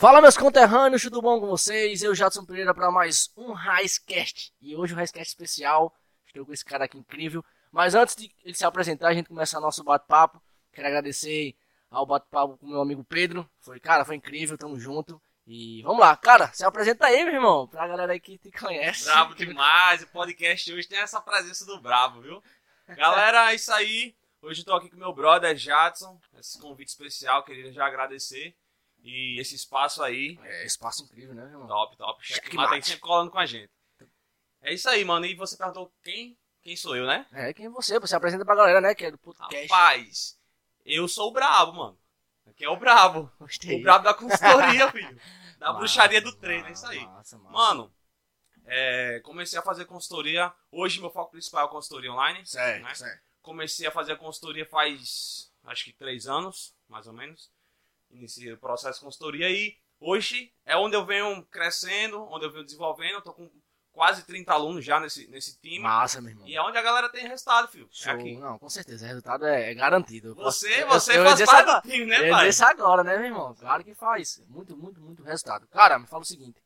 Fala meus conterrâneos, tudo bom com vocês? Eu, Jadson Pereira, para mais um Raizcast. E hoje um Raizcast especial. Estou com esse cara aqui incrível. Mas antes de ele se apresentar, a gente começar nosso bate-papo. Quero agradecer ao bate-papo com meu amigo Pedro. Foi, cara, foi incrível, tamo junto. E vamos lá, cara, se apresenta aí, meu irmão, pra galera aí que te conhece. Brabo demais, o podcast hoje tem essa presença do Brabo, viu? Galera, é isso aí. Hoje eu tô aqui com meu brother Jadson. Esse convite especial, queria já agradecer. E esse espaço aí. É, espaço incrível, né, irmão? Top, top. Cheque Mas tem mate. sempre colando com a gente. É isso aí, mano. E você perguntou quem? Quem sou eu, né? É, quem é você? Você apresenta pra galera, né, que é do podcast. Rapaz, eu sou o Brabo, mano. Aqui é o Brabo. Gostei. O Brabo da consultoria, filho. Da Massa, bruxaria do treino, é isso aí. Massa, massa. Mano, é, comecei a fazer consultoria. Hoje meu foco principal é a consultoria online. Certo, né? certo. Comecei a fazer a consultoria faz acho que três anos, mais ou menos. Iniciei o processo de consultoria e hoje é onde eu venho crescendo, onde eu venho desenvolvendo. Eu tô com quase 30 alunos já nesse, nesse time. Massa, meu irmão. E é onde a galera tem resultado, filho. É Show. aqui. Não, com certeza, o resultado é, é garantido. Eu Você, eu- você eu ia faz parte do time, né, Eu pai? isso agora, né, meu irmão? Claro que faz. Muito, muito, muito resultado. Cara, me fala o seguinte.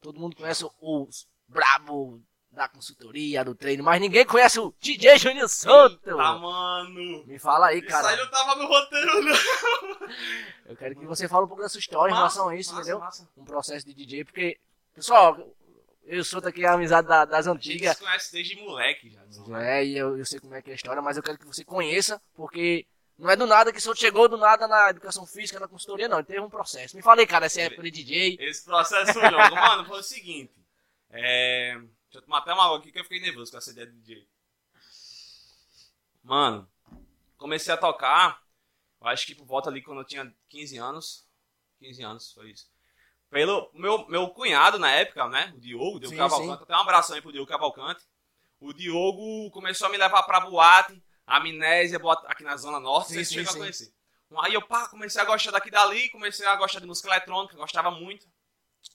Todo mundo conhece os brabo da consultoria, do treino, mas ninguém conhece o DJ Júnior Soto. Eita, mano. Me fala aí, Isso aí cara. não tava no roteiro, não. Eu quero que você fale um pouco da sua história em relação a isso, Massa, entendeu? massa. Um processo de DJ, porque, pessoal, eu e o Soto aqui é a amizade da- das antigas. Você conhece desde moleque, já. É, e eu, eu sei como é que é a história, mas eu quero que você conheça, porque não é do nada que o senhor chegou do nada na educação física, na consultoria, não. Ele teve um processo. Me falei, cara, essa época de DJ. Esse processo foi longo. Mano, foi o seguinte. É... Deixa eu tomar até uma água aqui que eu fiquei nervoso com essa ideia de DJ. Mano, comecei a tocar, eu acho que por volta ali quando eu tinha 15 anos. 15 anos, foi isso. Pelo meu, meu cunhado na época, né? O Diogo, Diogo Sim, Cavalcante. Até um abração aí pro Diogo Cavalcante. O Diogo começou a me levar pra boate, amnésia, boate aqui na Zona Norte, Sim, vocês sim, chegam a sim. conhecer. Aí eu pá, comecei a gostar daqui dali, comecei a gostar de música eletrônica, gostava muito.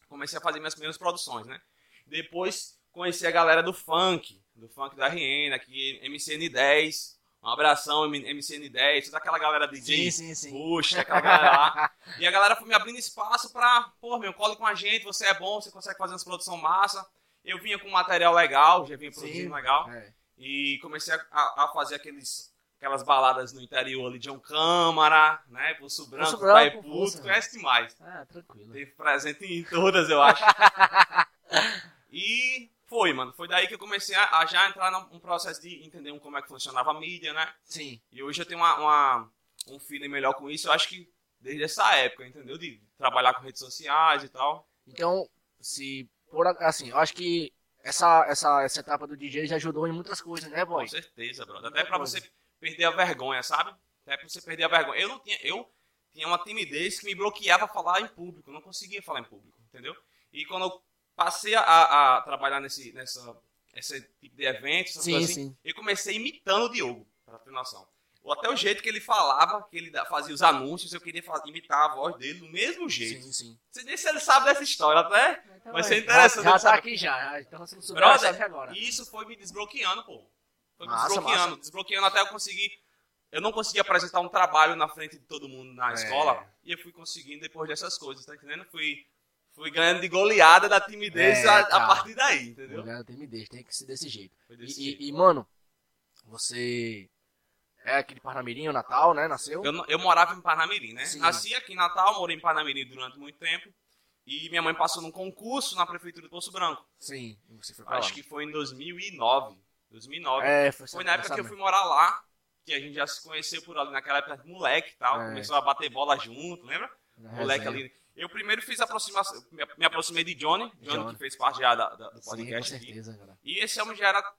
Comecei a fazer minhas primeiras produções, né? Depois conheci a galera do funk, do funk da RN, aqui, MCN10. Um abração, M- MCN10, toda aquela galera DJ. sim, sim. Puxa, aquela galera lá. E a galera foi me abrindo espaço pra, pô, meu, cole com a gente, você é bom, você consegue fazer umas produção massa. Eu vinha com material legal, já vinha produzindo Sim. legal. É. E comecei a, a- fazer aqueles, aquelas baladas no interior ali, John Câmara, né? Pulso Branco, Pulso Pai Branco, Puto, conhece demais. Ah, tranquilo. Teve presente em todas, eu acho. e foi, mano. Foi daí que eu comecei a, a já entrar num processo de entender um como é que funcionava a mídia, né? Sim. E hoje eu tenho uma, uma- um feeling melhor com isso. Eu acho que desde essa época, entendeu? De trabalhar com redes sociais e tal. Então, se por assim, eu acho que essa, essa, essa etapa do DJ já ajudou em muitas coisas, né, boy? Com certeza, brother. Até pra você perder a vergonha, sabe? Até pra você perder a vergonha. Eu não tinha. Eu tinha uma timidez que me bloqueava falar em público. Não conseguia falar em público, entendeu? E quando eu passei a, a trabalhar nesse, nessa, esse tipo de eventos, essas Sim, coisas assim, sim. eu comecei imitando o Diogo, pra ter noção. Ou até o jeito que ele falava, que ele fazia os anúncios, eu queria fa- imitar a voz dele do mesmo jeito. Sim, sim. Não sei nem se ele sabe dessa história, até. Então, Vai ser é, interessante Já, já tá aqui já. Então você não souber, Brother, agora. E isso foi me desbloqueando, pô. Foi me Massa, desbloqueando, massa. desbloqueando até eu conseguir. Eu não conseguia apresentar um trabalho na frente de todo mundo na É. escola. E eu fui conseguindo depois dessas coisas, tá entendendo? Fui, fui ganhando de goleada da timidez É, a, a partir daí, entendeu? Tem me deixa, tem que ser desse jeito. E, desse e- jeito. e, mano, você é aqui de Parnamirim, o Natal, né? Nasceu? Eu, eu morava em Parnamirim, né? Sim. Nasci aqui em Natal, morei em Parnamirim durante muito tempo. E minha mãe passou num concurso na prefeitura de Poço Branco. Sim, você foi pra Acho lá. que foi em 2009. 2009. É, foi, Foi na época que eu fui morar lá, que a gente já se conheceu por ali naquela época moleque e tal. É. Começou a bater bola junto, lembra? Moleque ali. Eu primeiro fiz aproximação, me me aproximei de Johnny, Johnny, Johnny. que fez parte já da, da- do Sim, com podcast aqui. certeza, cara. E esse homem já era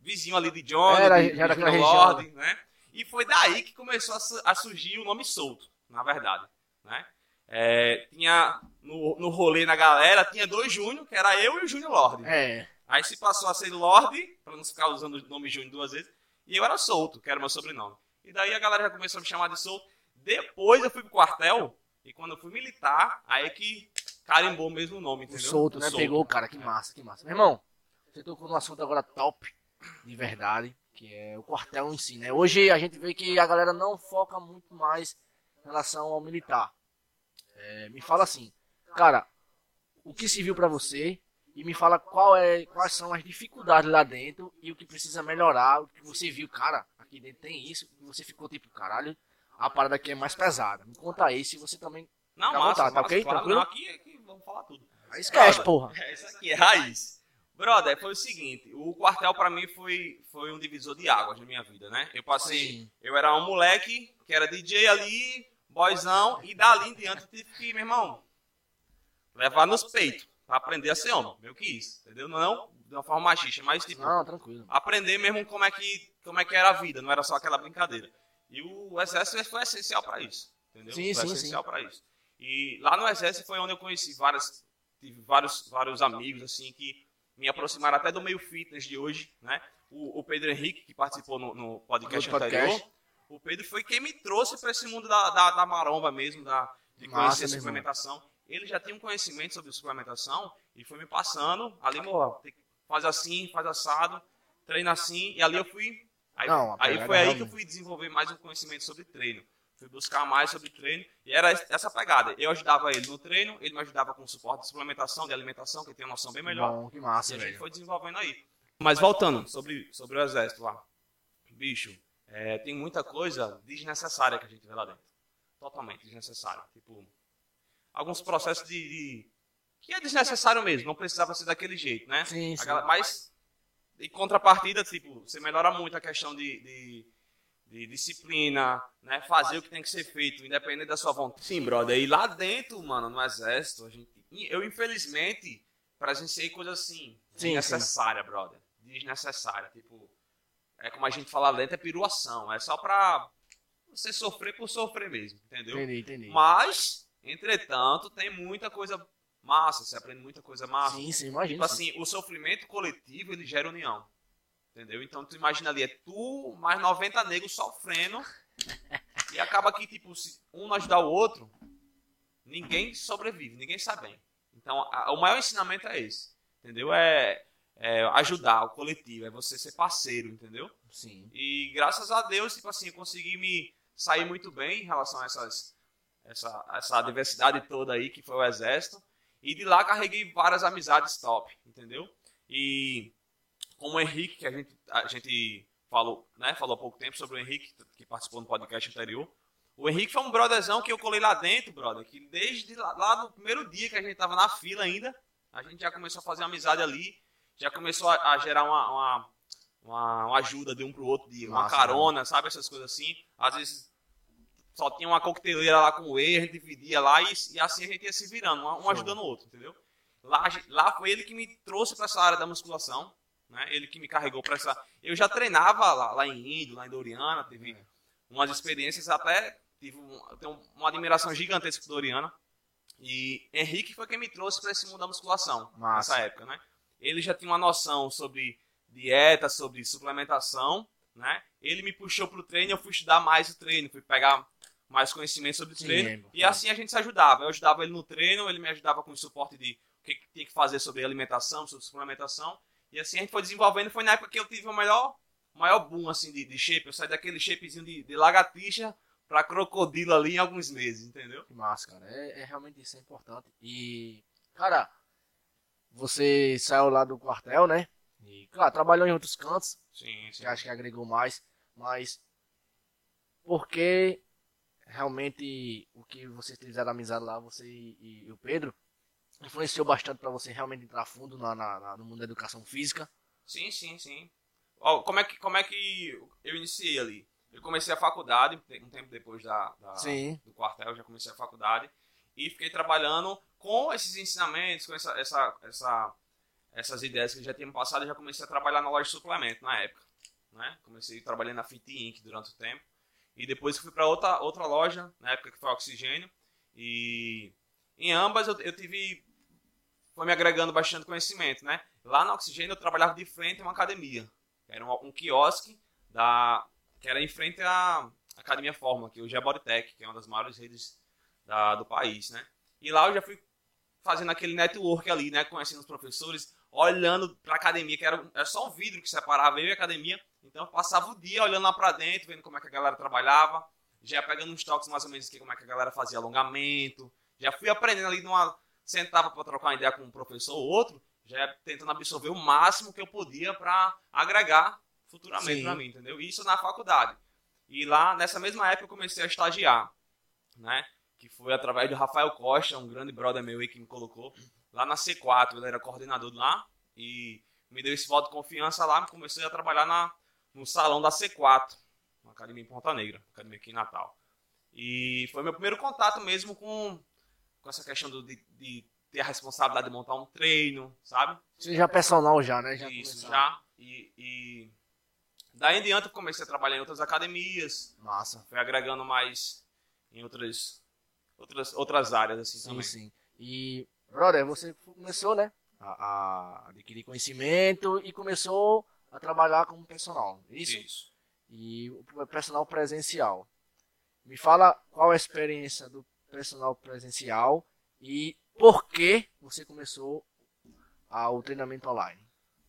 vizinho ali de Johnny, Era- de, já era de região, Lorde, né? E foi daí que começou a, a surgir o nome solto, na verdade, né? É, tinha no, no rolê na galera, tinha dois Júnior, que era eu e o Júnior Lorde. É, Aí se passou a ser Lorde, pra não ficar usando o nome Júnior duas vezes, e eu era Solto, que era meu sobrenome. E daí a galera já começou a me chamar de Solto. Depois eu fui pro quartel, e quando eu fui militar, aí que carimbou mesmo o nome, o entendeu? solto, O né? Pegou, cara, que massa, que massa. Meu irmão, você tocou num assunto agora top, de verdade, que é o quartel em si, né? Hoje a gente vê que a galera não foca muito mais em relação ao militar. É, me fala assim, cara, o que se viu pra você e me fala qual é, quais são as dificuldades lá dentro e o que precisa melhorar, o que você viu, cara, aqui dentro tem isso, e você ficou tipo, caralho, a parada aqui é mais pesada. Me conta aí se você também Não, à massa, vontade, tá ok? claro. Tranquilo? Não, aqui, aqui vamos falar tudo. Aí esquece, Brother, porra. É, isso aqui é raiz. Brother, foi o seguinte, o quartel pra mim foi, foi um divisor de águas na minha vida, né? Eu passei, Sim. eu era um moleque que era DJ ali, boyzão, e dali em diante eu tive que, meu irmão, levar nos peitos pra aprender a ser homem, meio que isso, entendeu? Não de uma forma machista, mas tipo, Não, tranquilo. aprender mesmo como é que como é que era a vida, não era só aquela brincadeira. E o exército foi essencial para isso, entendeu? Sim, foi sim, essencial para isso. E lá no exército foi onde eu conheci várias tive vários vários amigos assim que me aproximaram até do meio fitness de hoje, né? O, o Pedro Henrique que participou no, no podcast, podcast. anterior, o Pedro foi quem me trouxe para esse mundo da, da, da maromba mesmo, da de Massa, conhecer irmão. suplementação. Ele já tinha um conhecimento sobre suplementação e foi me passando ali, faz assim, faz assado, treina assim, e ali eu fui. Aí, Não, aí foi aí que eu fui desenvolver mais um conhecimento sobre treino. Fui buscar mais sobre treino, e era essa pegada. Eu ajudava ele no treino, ele me ajudava com suporte de suplementação, de alimentação, que ele tem uma noção bem melhor. Bom, que E massa, a gente velho. foi desenvolvendo aí. Mas voltando sobre, sobre o exército lá. Bicho, é, tem muita coisa desnecessária que a gente vê lá dentro. Totalmente desnecessária. Tipo, alguns processos de, de- que é desnecessário mesmo, não precisava ser daquele jeito, né? Sim, sim. mas, em contrapartida, tipo, você melhora muito a questão de, de, de disciplina, né? Fazer o que tem que ser feito, independente da sua vontade. Sim, brother. E lá dentro, mano, no exército, a gente, eu infelizmente presenciei coisas assim, Sim, desnecessária, brother. Desnecessária. Tipo, é como a gente fala lá dentro, é piruação. É só pra você sofrer por sofrer mesmo, entendeu? Entendi, entendi. Mas, entretanto, tem muita coisa massa, você aprende muita coisa massa. Sim, sim, imagina. Tipo assim, o sofrimento coletivo, ele gera união. Entendeu? Então, tu imagina ali, é tu mais 90 negros sofrendo e acaba que, tipo, se um não ajudar o outro, ninguém sobrevive, ninguém sai bem. Então, a- o maior ensinamento é esse, entendeu? É, é ajudar o coletivo, é você ser parceiro, entendeu? Sim. E graças a Deus, tipo assim, eu consegui me sair muito bem em relação a essas, essa, essa diversidade toda aí que foi o exército. E de lá carreguei várias amizades top, entendeu? E como o Henrique, que a gente, a gente falou, né, falou há pouco tempo sobre o Henrique, que participou no podcast anterior. O Henrique foi um brotherzão que eu colei lá dentro, brother, que desde lá, lá no primeiro dia que a gente tava na fila ainda, a gente já começou a fazer amizade ali, já começou a, a gerar uma, uma, uma, uma ajuda de um pro outro, de uma Massa, carona, sabe? Essas coisas assim. Às vezes só tinha uma coqueteleira lá com o whey, a gente dividia lá e, e assim a gente ia se virando, um, um ajudando o outro, entendeu? Lá, lá foi ele que me trouxe para essa área da musculação, né? Ele que me carregou para essa. Eu já treinava lá, lá em Índio, lá em Doriana, teve É. umas experiências até tive um, tenho uma admiração gigantesca por Doriana. E Henrique foi quem me trouxe para esse mundo da musculação Massa. nessa época, né? Ele já tinha uma noção sobre dieta, sobre suplementação, né? Ele me puxou pro treino, eu fui estudar mais o treino, fui pegar mais conhecimento sobre o Sim, treino. é e assim a gente se ajudava. Eu ajudava ele no treino, ele me ajudava com o suporte de o que, que tinha que fazer sobre alimentação, sobre suplementação. E assim a gente foi desenvolvendo. Foi na época que eu tive o o maior boom assim, de, de shape. Eu saí daquele shapezinho de, de lagartixa pra crocodilo ali em alguns meses, entendeu? Que massa, cara. É, é realmente isso é importante. E, cara, você saiu lá do quartel, né? E, claro, trabalhou em outros cantos, Sim, sim. que acho que agregou mais, mas porque realmente o que vocês fizeram amizade lá, você e, e o Pedro, influenciou bastante pra você realmente entrar fundo na, na- na- no mundo da educação física. Sim, sim, sim. Ó, como, é que, como é que eu iniciei ali? Eu comecei a faculdade, um tempo depois da, da- do quartel, já comecei a faculdade. E fiquei trabalhando com esses ensinamentos, com essa, essa, essa, essas ideias que já tinham passado. Já comecei a trabalhar na loja de suplemento na época. Né? Comecei trabalhando na Fit Inc. durante o tempo. E depois fui para outra, outra loja, na época que foi a Oxigênio. E em ambas eu, eu tive. Foi me agregando bastante conhecimento, né? Lá na Oxigênio eu trabalhava de frente a uma academia. Era um, um quiosque da, que era em frente à Academia Fórmula, que hoje é a Bodytech, que é uma das maiores redes da- do país, né? E lá eu já fui fazendo aquele network ali, né? Conhecendo os professores, olhando pra academia, que era, era só um vidro que separava eu e a academia. Então eu passava o dia olhando lá pra dentro, vendo como é que a galera trabalhava, já pegando uns toques mais ou menos aqui, como é que a galera fazia alongamento. Já fui aprendendo ali numa, sentava para trocar uma ideia com um professor ou outro, já tentando absorver o máximo que eu podia para agregar futuramente para mim, entendeu? Isso na faculdade. E lá, nessa mesma época, eu comecei a estagiar, né? Que foi através do Rafael Costa, um grande brother meu aí que me colocou lá na C4. Ele era coordenador lá e me deu esse voto de confiança lá. Comecei a trabalhar na, no salão da C4, uma academia em Ponta Negra, academia aqui em Natal. E foi meu primeiro contato mesmo com, com essa questão do, de, de ter a responsabilidade de montar um treino, sabe? Você já é personal já, né? Já Isso, começou. já. E, e, daí em diante eu comecei a trabalhar em outras academias. Massa. Foi agregando mais em outras, outras, outras áreas, assim, sim, também. Sim, E, brother, você começou, né? A, a, adquirir conhecimento e começou a trabalhar como personal. Isso? Isso. E o personal presencial. Me fala qual a experiência do personal presencial e por que você começou o treinamento online.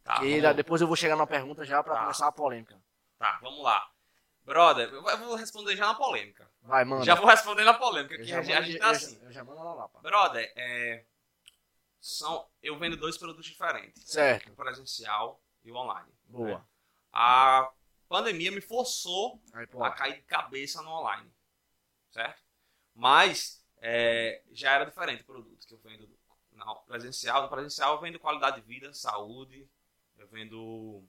Tá, e depois eu vou chegar na pergunta já para tá. começar a polêmica. Tá, vamos lá. Brother, eu vou responder já na polêmica. Vai, mano. Já vou responder na polêmica, que a, gente tá assim. Eu já mando lá, lá pá. Brother, é, são, eu vendo dois produtos diferentes. Certo. O presencial e o online. Boa. Né? A pandemia me forçou Aí, a cair de cabeça no online. Certo? Mas é, já era diferente o produto que eu vendo no presencial. No presencial eu vendo qualidade de vida, saúde, eu vendo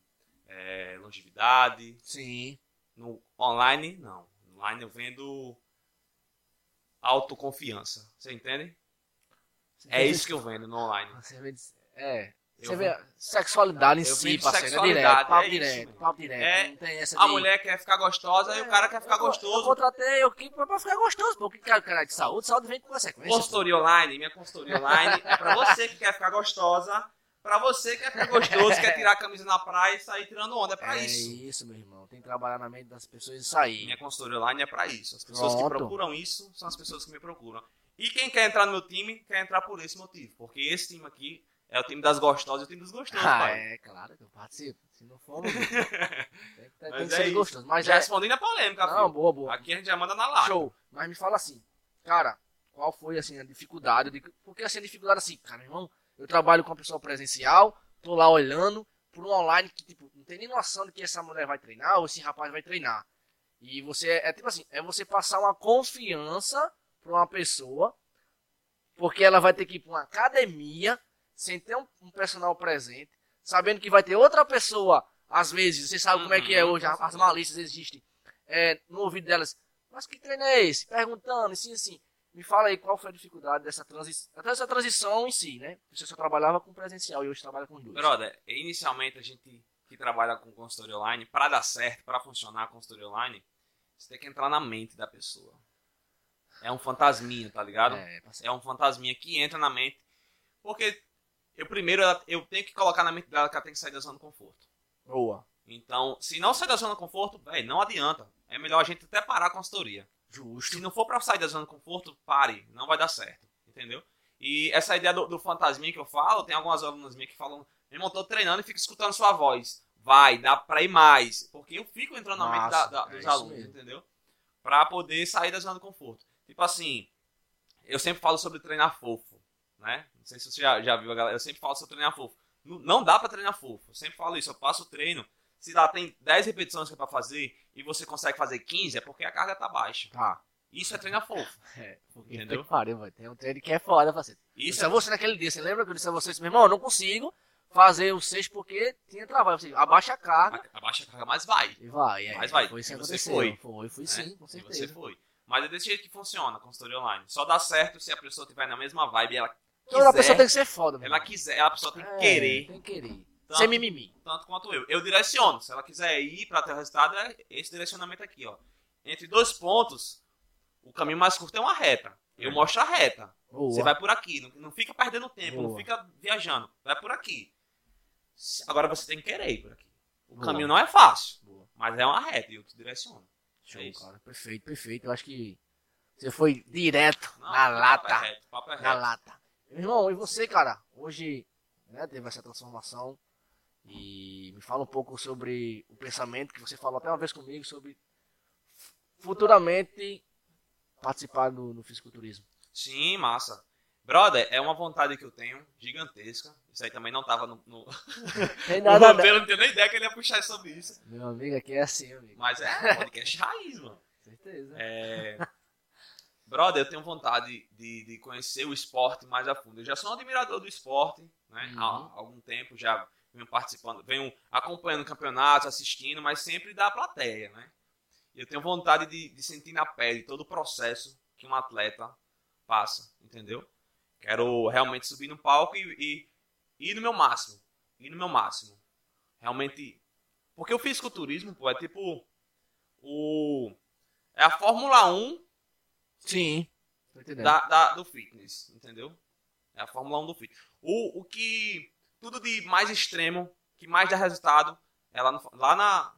é, longevidade. Sim. No online, não. Online eu vendo autoconfiança. Você entende? Você é isso que eu vendo no online. Você vende, é, você vê sexualidade em si, parceiro, é direto, papo é direto, papo direto. É, tem essa a de... mulher quer ficar gostosa é, e o cara quer ficar eu, gostoso. Eu contratei eu que pra ficar gostoso, porque cara, cara de saúde, saúde vem com consequência. Consultoria online, minha consultoria online é pra você que quer ficar gostosa, pra você que quer ficar gostoso, quer tirar a camisa na praia e sair tirando onda, é pra é isso. É isso, meu irmão, tem que trabalhar na mente das pessoas e sair. Minha consultoria online é pra isso. As pessoas Pronto. que procuram isso são as pessoas que me procuram. E quem quer entrar no meu time, quer entrar por esse motivo, porque esse time aqui é o time das gostosas e o time dos gostosos, ah, pai. É, claro que eu participo. Se não for, tem, tem, tem que ser é gostoso. Mas já é... respondendo a polêmica, Não, filho. boa, boa. Aqui a gente já manda na lata. Show. Mas me fala assim, cara, qual foi assim a dificuldade? De... Porque assim, a dificuldade assim, cara, irmão, eu trabalho com a pessoa presencial, tô lá olhando por um online que, tipo, não tem nem noção de que essa mulher vai treinar ou esse rapaz vai treinar. E você, é tipo assim, é você passar uma confiança pra uma pessoa, porque ela vai ter que ir pra uma academia, sem ter um, um, personal presente, sabendo que vai ter outra pessoa, às vezes, você sabe uhum, como é que é uhum. hoje, as malícias existem é, no ouvido delas. Mas que treino é esse? Perguntando, assim, assim. Me fala aí qual foi a dificuldade dessa transição, até essa transição em si, né? Você só trabalhava com presencial e hoje trabalha com dois. Brother, inicialmente a gente que trabalha com consultoria online, para dar certo, para funcionar a consultoria online, você tem que entrar na mente da pessoa. É um fantasminha, tá ligado? É, é um fantasminha que entra na mente. Porque eu primeiro eu tenho que colocar na mente dela que ela tem que sair da zona de conforto. Boa. Então, se não sair da zona de conforto, véio, não adianta. É melhor a gente até parar a consultoria. Justo. Se não for pra sair da zona de conforto, pare. Não vai dar certo. Entendeu? E essa ideia do, do fantasminha que eu falo, tem algumas alunas minhas que falam, meu irmão, tô treinando e fico escutando sua voz. Vai, dá pra ir mais. Porque eu fico entrando na mente da, da, dos é alunos, entendeu? Pra poder sair da zona de conforto. Tipo assim, eu sempre falo sobre treinar fofo, né? Não sei se você já, já viu a galera. Eu sempre falo sobre treinar fofo. Não, não dá para treinar fofo. Eu sempre falo isso. Eu passo o treino. Se lá tem 10 repetições que é pra fazer e você consegue fazer 15, é porque a carga tá baixa. Tá. Isso é treinar fofo. É, entendeu? Pariu, Tem um treino que é foda, parceiro. Isso é você naquele dia. Você lembra que eu disse a vocês, meu irmão, eu não consigo fazer o 6 porque tinha trabalho. Você abaixa a carga. Abaixa a carga, mas vai. E vai, é. Mas vai. Foi isso que aconteceu. Foi. Foi, foi sim, com certeza. E você foi. Mas é desse jeito que funciona a consultoria online. Só dá certo se a pessoa estiver na mesma vibe e ela Quiser, Toda pessoa tem que ser foda, Ela quiser, a pessoa tem que é, querer. Tem que querer. Tanto, Sem mimimi. Tanto quanto eu. Eu direciono. Se ela quiser ir para ter o resultado, é esse direcionamento aqui, ó. Entre dois pontos, o caminho mais curto é uma reta. Eu é. mostro a reta. Boa. Você vai por aqui. Não, não fica perdendo tempo, Boa. não fica viajando. Vai por aqui. Agora você tem que querer ir por aqui. O Boa. caminho não é fácil, mas é uma reta e eu te direciono. Show, é cara. Perfeito, perfeito. Eu acho que você foi direto não, na lata. É reto, é na lata. Meu irmão, e você, cara? Hoje né, teve essa transformação. E me fala um pouco sobre o pensamento que você falou até uma vez comigo sobre futuramente participar do, do fisiculturismo. Sim, massa. Brother, é uma vontade que eu tenho, gigantesca. Isso aí também não tava no, no, Tem nada, roteiro, não tenho nem ideia que ele ia puxar sobre isso. Meu amigo aqui é assim, amigo. Mas é podcast raiz, mano. Certeza. É... Brother, eu tenho vontade de, de conhecer o esporte mais a fundo. Eu já sou um admirador do esporte, né? Uhum. Há algum tempo já venho participando, venho acompanhando campeonatos, assistindo, mas sempre da plateia, né? Eu tenho vontade de, de sentir na pele todo o processo que um atleta passa, entendeu? Quero realmente subir no palco e, e, e ir no meu máximo. Ir no meu máximo. Realmente. Porque o fisiculturismo, pô, é tipo. O. É a Fórmula 1 Sim. Da, da- do fitness, entendeu? É a Fórmula 1 do fitness. O, o que. Tudo de mais extremo, que mais dá resultado, é lá, no, lá na.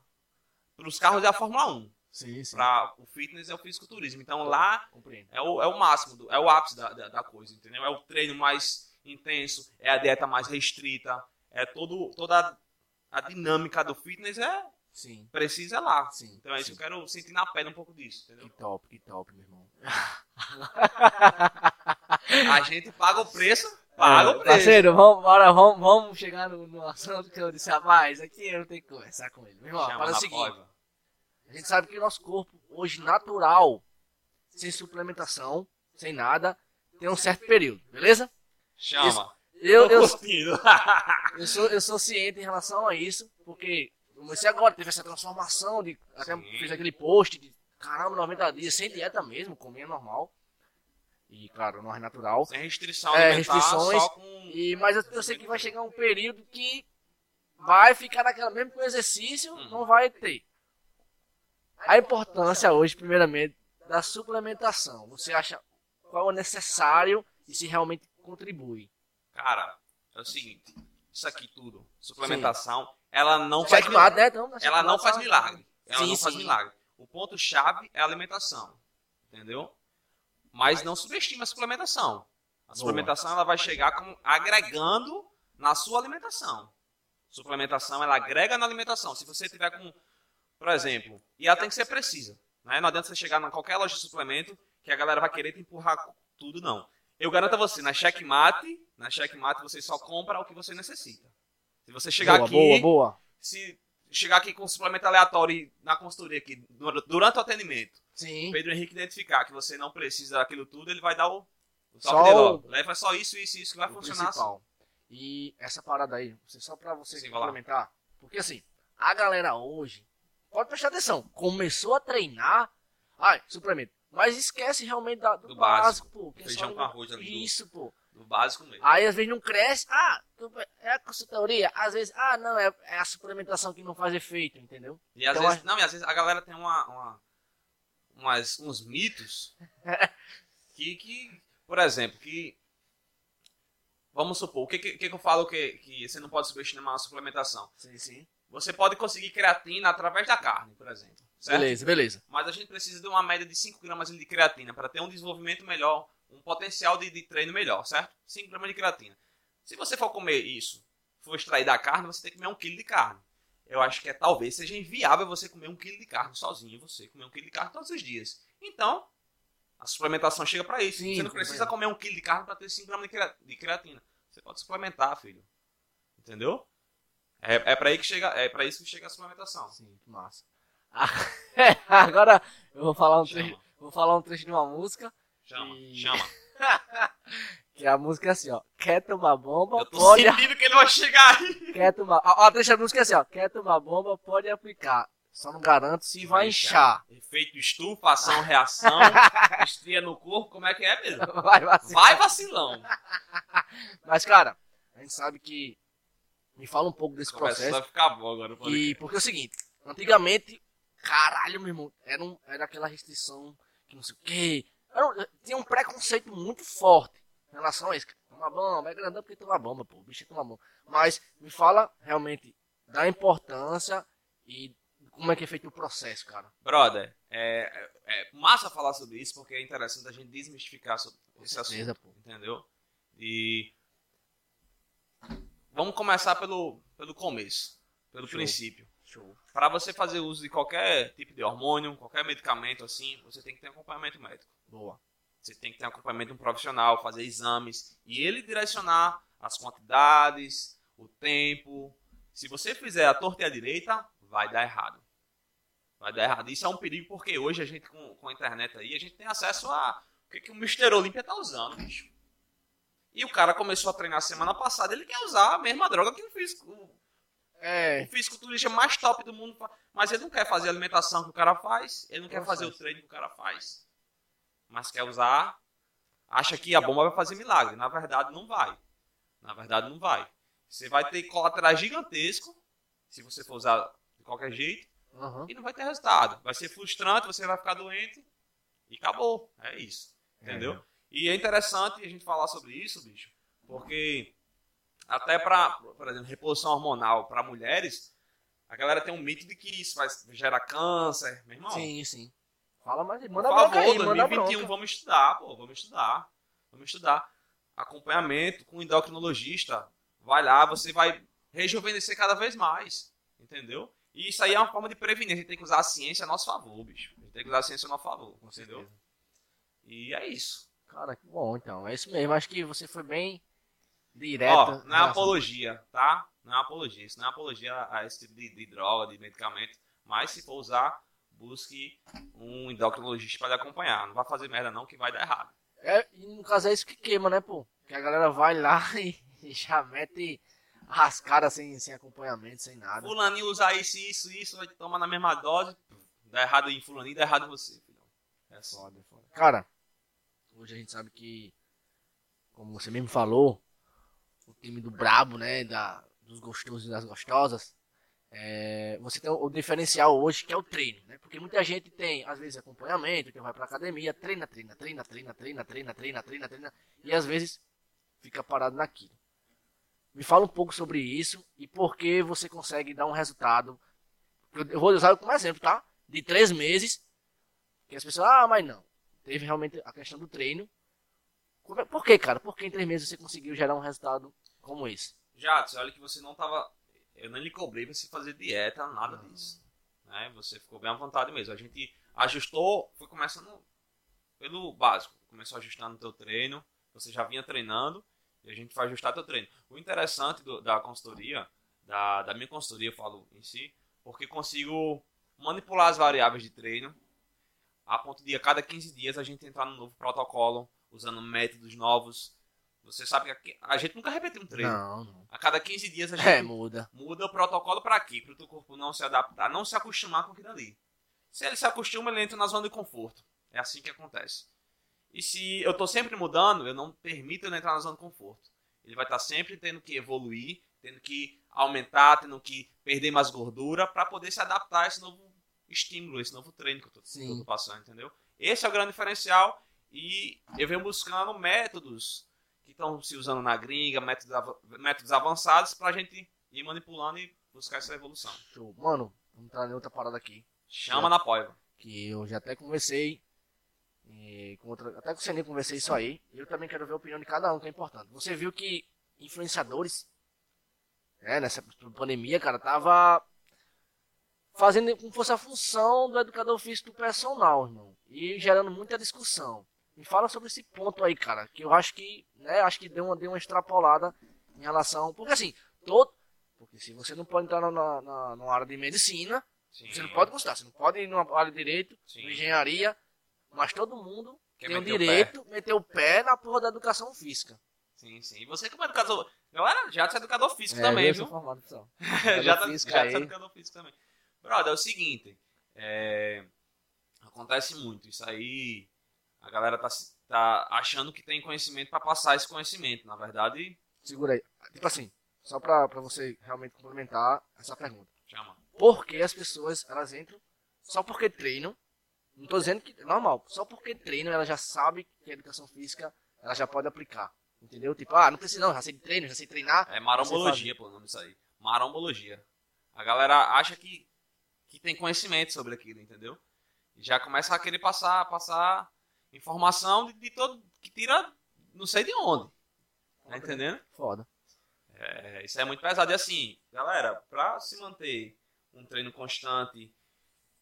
Para os carros é a Fórmula 1. Sim, sim. Para o fitness é o fisiculturismo. Então lá Compreendo. é o, é o máximo, do- é o ápice da, da, da coisa, entendeu? É o treino mais intenso, é a dieta mais restrita, é todo, toda a, a dinâmica do fitness é Sim. precisa lá. Sim. Então é isso que eu quero sentir na pele um pouco disso, Que entendeu? top, que top, meu irmão. A gente paga o preço, paga É, o preço. Parceiro, vamos, bora, vamos, vamos chegar no, no assunto que eu disse, rapaz, aqui eu não tenho que conversar com ele. Meu irmão, para o seguinte, pova. a gente sabe que o nosso corpo, hoje, natural, sem suplementação, sem nada, tem um certo período, beleza? Chama. Eu, Tô eu, curtindo. eu, sou, eu sou ciente em relação a isso, porque comecei agora, teve essa transformação, de, até Sim. fiz aquele post de, caramba, 90 dias, sem dieta mesmo, comia normal. E, claro, não é natural. Sem restrição É, restrições. com... E, mas eu, eu sei que vai chegar um período que vai ficar naquela, mesmo com exercício, Hum. não vai ter. A importância hoje, primeiramente, da suplementação. Você acha qual é necessário e se realmente contribui? Cara, é o seguinte, isso aqui tudo, suplementação, ela não faz milagre. né? Então, Ela não faz milagre. Ela Sim, não faz sim. milagre. O ponto chave é a alimentação, entendeu? Mas não subestima a suplementação. A suplementação ela vai chegar como agregando na sua alimentação. Suplementação ela agrega na alimentação. Se você tiver com, por exemplo, e ela tem que ser precisa. Né? Não adianta você chegar em qualquer loja de suplemento que a galera vai querer te empurrar tudo, não. Eu garanto a você, na Checkmate, na Checkmate você só compra o que você necessita. Se você chegar boa, aqui, boa, boa. se chegar aqui com um suplemento aleatório e na consultoria aqui, dur- durante o atendimento, Sim. o Pedro Henrique identificar que você não precisa daquilo tudo, ele vai dar o, o Só toque dele, ó. o- Leva só isso, isso, isso que vai funcionar assim. principal. E essa parada aí, só pra você Sim, complementar. Porque assim, a galera hoje, pode prestar atenção, começou a treinar, ai, suplemento. Mas esquece realmente da- do, Do básico, básico. pô. que é Feijão só- com arroz ali do- Isso, pô. Básico mesmo. Aí às vezes não cresce, ah, é a consultoria. Às vezes, ah, não, é, é a suplementação que não faz efeito, entendeu? E às Então, vezes, não, e às vezes a galera tem uma, uma- umas, uns mitos que, que, por exemplo, que vamos supor, o que, que, que eu falo que, que você não pode subestimar a suplementação? Sim, sim. Você pode conseguir creatina através da carne, por exemplo. Certo? Beleza, beleza. Mas a gente precisa de uma média de 5 gramas de creatina para ter um desenvolvimento melhor, um potencial de, de treino melhor, certo? 5 gramas de creatina. Se você for comer isso, for extrair da carne, você tem que comer um quilo de carne. Eu acho que é, talvez seja inviável você comer um quilo de carne sozinho, você comer um quilo de carne todos os dias. Então, a suplementação chega para isso. Sim, você não precisa comer um quilo de carne para ter 5 gramas de crea- de creatina. Você pode suplementar, filho. Entendeu? É, é para que chega, é para isso que chega a suplementação. Sim, que massa. Ah, Agora eu vou falar um trecho, vou falar um trecho de uma música, chama, E- chama. que a música é assim, ó. Quer tomar bomba, Eu tô pode. sentindo que ele vai chegar aí. Quer tomar. Ó, ó, deixa a música assim, ó. Quer tomar bomba, pode aplicar. Só não garanto se vai inchar. Efeito estufa, ação, reação, estria no corpo, como é que é mesmo? Vai vacilar. Vai vacilão. Mas, cara, a gente sabe que. Me fala um pouco desse Começa processo. a ficar bom agora. E porque é o seguinte, antigamente, caralho, meu irmão, era, um, era aquela restrição que não sei o quê. Era um- tinha um preconceito muito forte em relação a isso. Toma bomba, é grandão porque toma bomba, pô, bicho toma bomba. Mas me fala realmente da importância e como é que é feito o processo, cara. Brother, é, é- é massa falar sobre isso porque é interessante a gente desmistificar sobre esse certeza, assunto. Entendeu? E. Vamos começar pelo, pelo começo, pelo Show. princípio. Para você fazer uso de qualquer tipo de hormônio, qualquer medicamento assim, você tem que ter acompanhamento médico. Boa. Você tem que ter um acompanhamento de um profissional, fazer exames e ele direcionar as quantidades, o tempo. Se você fizer a torta e a direita, vai dar errado. Vai dar errado. Isso é um perigo porque hoje a gente, com, com a internet aí, a gente tem acesso a o que, que o Mr. Olímpia tá usando, bicho. E o cara começou a treinar semana passada, ele quer usar a mesma droga que o físico. É. O fisiculturista mais top do mundo. Mas ele não quer fazer a alimentação que o cara faz, ele não quer fazer o treino que o cara faz. Mas quer usar, acha que a bomba vai fazer milagre. Na verdade, não vai. Na verdade, não vai. Você vai ter colaterais gigantescos, se você for usar de qualquer jeito, Uhum. e não vai ter resultado. Vai ser frustrante, você vai ficar doente e acabou. É isso. Entendeu? E é interessante a gente falar sobre isso, bicho, porque até para, por exemplo, reposição hormonal para mulheres, a galera tem um mito de que isso vai gerar câncer, meu irmão. Sim, sim. Fala mais, Por manda favor, bronca aí, manda 2021 bronca. vamos estudar, pô, vamos estudar. Vamos estudar. Acompanhamento com endocrinologista. Vai lá, você vai rejuvenescer cada vez mais. Entendeu? E isso aí é uma forma de prevenir. A gente tem que usar a ciência a nosso favor, bicho. A gente tem que usar a ciência a nosso favor, entendeu? E é isso. Cara, que bom, então. É isso mesmo. Acho que você foi bem direto. Ó, não é apologia, tá? Não é apologia. Isso não é apologia a esse tipo de, de droga, de medicamento. Mas se for usar, busque um endocrinologista para lhe acompanhar. Não vai fazer merda não, que vai dar errado. É, e no caso é isso que queima, né, pô? Que a galera vai lá e, e já mete rascada sem, sem acompanhamento, sem nada. Fulaninho usar isso, isso, isso, vai tomar na mesma dose. Dá errado em fulaninho, dá errado em você, filhão. É assim. Foda, foda. Cara, hoje a gente sabe que, como você mesmo falou, o time do Brabo, né, da, dos gostosos e das gostosas, é, você tem o, diferencial hoje que é o treino, né? Porque muita gente tem, às vezes, acompanhamento, que vai pra academia, treina, treina, treina, treina, treina, treina, treina, treina, treina, e às vezes fica parado naquilo. Me fala um pouco sobre isso e por que você consegue dar um resultado. Eu vou usar como exemplo, tá? De três meses, que as pessoas, ah, mas não. Teve realmente a questão do treino. É- Por que, cara? Por que em três meses você conseguiu gerar um resultado como esse? Jadson, olha que você não tava. Eu nem lhe cobrei você fazer dieta, nada disso. Né? Você ficou bem à vontade mesmo. A gente ajustou, foi começando pelo básico. Começou ajustando o teu treino. Você já vinha treinando e a gente vai ajustar teu treino. O interessante do- da consultoria, da, da minha consultoria, eu falo em si, porque consigo manipular as variáveis de treino a ponto de a cada 15 dias a gente entrar num novo protocolo, usando métodos novos. Você sabe que aqui- a gente nunca repetiu um treino. Não, não. A cada 15 dias a gente É, muda. muda o protocolo para quê? Para o teu corpo não se adaptar, não se acostumar com aquilo ali. Se ele se acostuma, ele entra na zona de conforto. É assim que acontece. E se eu estou sempre mudando, eu não permito ele entrar na zona de conforto. Ele vai estar sempre tendo que evoluir, tendo que aumentar, tendo que perder mais gordura para poder se adaptar a esse novo estímulo, esse novo treino que eu estou passando, entendeu? Esse é o grande diferencial e eu venho buscando métodos que estão se usando na gringa, métodos, av- métodos avançados para a gente ir manipulando e buscar essa evolução. Show. Mano, vamos entrar em outra parada aqui. Chama na poiva. Que eu já até conversei. eh, com outra, até com o Seninho conversei isso aí. Eu também quero ver a opinião de cada um, que é importante. Você viu que influenciadores, né, nessa pandemia, cara, tava fazendo como fosse a função do educador físico personal, irmão. E gerando muita discussão. Me fala sobre esse ponto aí, cara, que eu acho que, né, acho que deu uma, deu uma extrapolada em relação. Porque assim, todo. Porque se você não pode entrar na, na, na, numa área de medicina, Sim. você não pode gostar, você não pode ir numa área de direito, engenharia, mas todo mundo Quer tem o direito de meter o pé na porra da educação física. Sim, sim. E você como educador. Galera, já é educador físico É, também, eu viu? formado, pessoal. já tá, físico já tá educador físico também. Brother, é o seguinte. é, Acontece muito. Isso aí. A galera tá, tá achando que tem conhecimento para passar esse conhecimento. Na verdade, Segura aí. Tipo assim, só pra, pra você realmente complementar essa pergunta. chama. Por que as pessoas, elas entram só porque treinam? Não tô dizendo que é normal. Só porque treinam, ela já sabe que a educação física, ela já pode aplicar. Entendeu? Tipo, ah, não precisa não, já sei de treino, já sei treinar. É marombologia, pô, o nome disso aí. Marombologia. A galera acha que, que tem conhecimento sobre aquilo, entendeu? E já começa a querer passar, passar informação de, de todo. que tira não sei de onde. Tá entendendo? Foda. É, isso é muito pesado. E assim, galera, pra se manter um treino constante,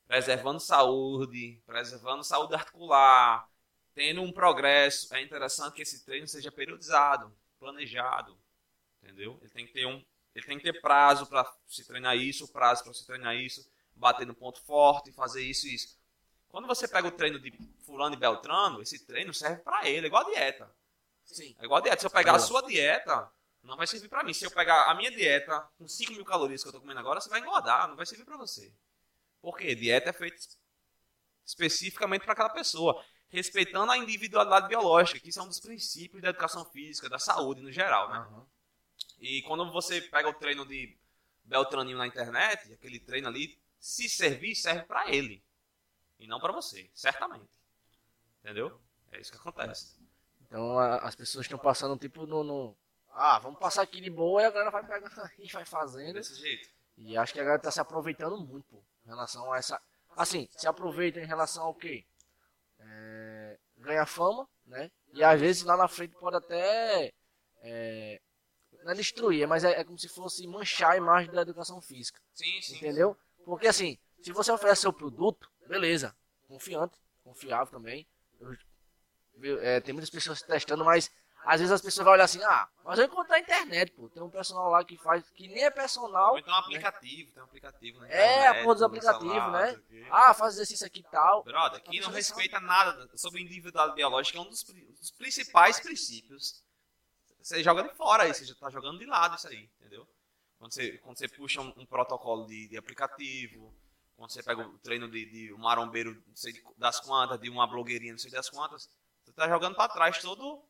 preservando saúde, preservando saúde articular, tendo um progresso, é interessante que esse treino seja periodizado, planejado, entendeu? Ele tem que ter um, ele tem que ter prazo para se treinar isso, prazo para se treinar isso, bater no ponto forte, fazer isso e isso. Quando você pega o treino de fulano e beltrano, esse treino serve para ele, é igual a dieta. Sim. É igual a dieta. Se eu pegar a sua dieta, não vai servir para mim. Se eu pegar a minha dieta com 5 mil calorias que eu tô comendo agora, você vai engordar, não vai servir para você. Porque dieta é feita especificamente para aquela pessoa, respeitando a individualidade biológica, que isso é um dos princípios da educação física, da saúde no geral, né? Uhum. E quando você pega o treino de Beltraninho na internet, aquele treino ali, se servir, serve para ele. E não para você, certamente. Entendeu? É isso que acontece. Então a- as pessoas estão passando tipo no, no- Ah, vamos passar aqui de boa e a galera vai pegando e vai fazendo. Desse jeito. E acho que a galera tá se aproveitando muito, pô, em relação a essa. Assim, se aproveita em relação ao quê? É, ganha fama, né? E às vezes lá na frente pode até. É, não é destruir, mas é, é como se fosse manchar a imagem da educação física. Sim, sim. Entendeu? Porque assim, se você oferece seu produto, beleza, confiante, confiável também. Eu- é, tem muitas pessoas testando, mas às vezes as pessoas vão olhar assim, ah, mas eu encontrei na internet, pô. Tem um personal lá que faz, que nem é personal. Ou então um aplicativo, tem um aplicativo na É, a porra dos aplicativos, né? Ah, faz exercício aqui e tal. Brother, aqui não respeita nada sobre individualidade biológica, é um dos, dos principais princípios. Você joga de fora aí, você já tá jogando de lado isso aí, entendeu? Quando você, quando você puxa um, um protocolo de, de aplicativo, quando você pega o treino de, de um marombeiro não sei das quantas, de uma blogueirinha não sei das quantas, você tá jogando para trás todo.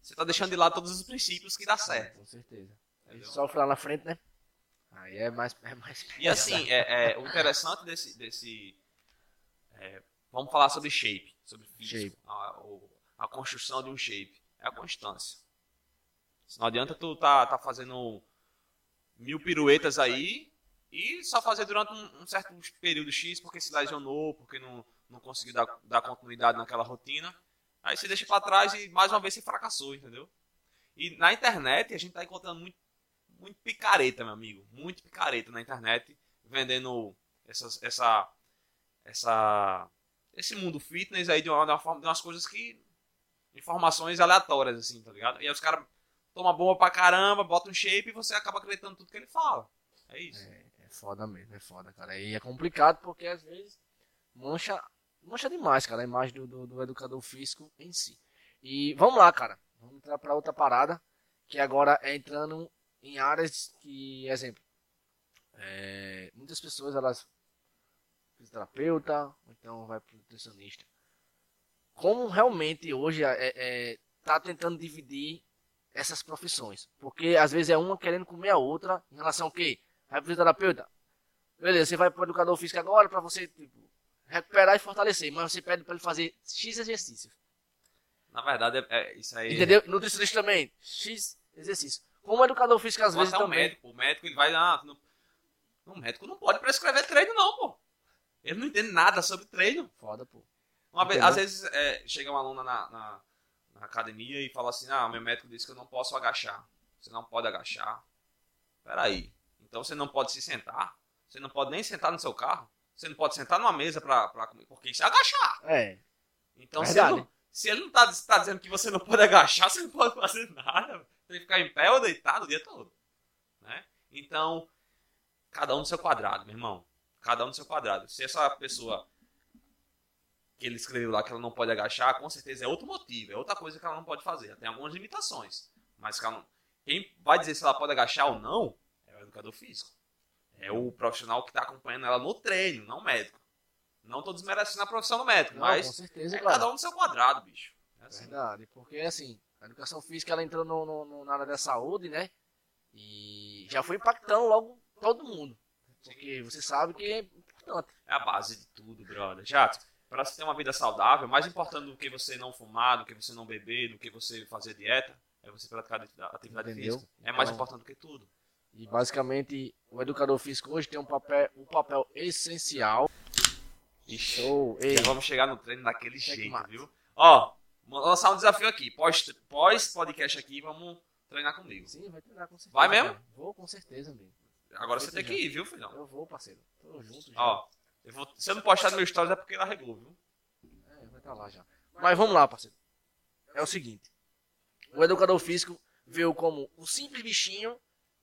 Você tá deixando de lado todos os princípios que dá certo. Com certeza. Entendeu? sofre lá na frente, né? Aí é mais. É mais E assim, é, é, o interessante desse. desse é, vamos falar sobre shape, sobre físico, Shape. A, o- a construção de um shape. É a constância. Não adianta tu tá, tá fazendo mil piruetas aí e só fazer durante um, um certo período X porque se lesionou, porque não, não conseguiu dar, dar continuidade naquela rotina. Aí você deixa pra trás e mais uma vez você fracassou, entendeu? E na internet a gente tá encontrando muito, muito picareta, meu amigo. Muito picareta na internet, vendendo essas, essa, essa, esse mundo fitness aí de uma, de uma forma, de umas coisas que. informações aleatórias, assim, tá ligado? E aí os caras tomam bomba pra caramba, botam um shape e você acaba acreditando tudo que ele fala. É isso. É foda mesmo, é foda, cara. E é complicado porque às vezes mancha, mancha demais, cara, a imagem do, do, do educador físico em si. E vamos lá, cara. Vamos entrar pra outra parada, que agora é entrando em áreas que, exemplo, é, muitas pessoas elas fisioterapeuta, então vai pro nutricionista. Como realmente hoje é, é, tá tentando dividir essas profissões? Porque às vezes é uma querendo comer a outra em relação ao quê? Vai pro fisioterapeuta. Beleza, você vai pro educador físico agora pra você tipo, recuperar e fortalecer, mas você pede pra ele fazer X exercícios. Na verdade, é, é- isso aí. Entendeu? Nutricionista também, X exercícios. Como educador físico às Ou vezes até o também. médico. O médico ele vai. Ah, não, o médico não pode prescrever treino, não, pô. Ele não entende nada sobre treino. Foda, pô. Uma vez, às vezes é, chega uma aluna na, na, na academia e fala assim: Ah, meu médico disse que eu não posso agachar. Você não pode agachar. Peraí. Então você não pode se sentar? Você não pode nem sentar no seu carro? Você não pode sentar numa mesa pra, pra comer? Porque isso é agachar. É, Então se ele, não, se ele não tá, tá dizendo que você não pode agachar, você não pode fazer nada. Tem que ficar em pé ou deitado o dia todo. Né? Então, cada um no seu quadrado, meu irmão. Cada um no seu quadrado. Se essa pessoa que ele escreveu lá que ela não pode agachar, com certeza é outro motivo, é outra coisa que ela não pode fazer. Ela tem algumas limitações. Mas não- quem vai dizer se ela pode agachar ou não educador físico. É o profissional que está acompanhando ela no treino, não o médico. Não estou desmerecendo a profissão do médico, não, mas com certeza, é claro. cada um no seu quadrado, bicho. É assim. Verdade, porque assim, a educação física ela entrou no, no- no- na área da saúde, né? E já foi impactando logo todo mundo. Porque você sabe que é importante. É a base de tudo, brother. Jato, para você ter uma vida saudável, mais importante do que você não fumar, do que você não beber, do que você fazer dieta, é você praticar atividade- atividade Entendeu? física. É mais Então- importante do que tudo. E basicamente o educador físico hoje tem um papel, um papel essencial. Ixi, Show, ei, já vamos chegar no treino daquele jeito, mate. viu? Ó, vou lançar um desafio aqui. Pós, pós podcast aqui, vamos treinar comigo. Sim, vai treinar com certeza. Vai mesmo? cara. Vou com certeza, amigo. Agora você tem que ir, viu, filhão? Eu vou, parceiro. Tô junto já. Ó, eu vou, se eu não postar no meu stories é porque ele arregou, viu? É, vai estar lá já. Mas vamos lá, parceiro. É o seguinte. O educador físico veio como um simples bichinho,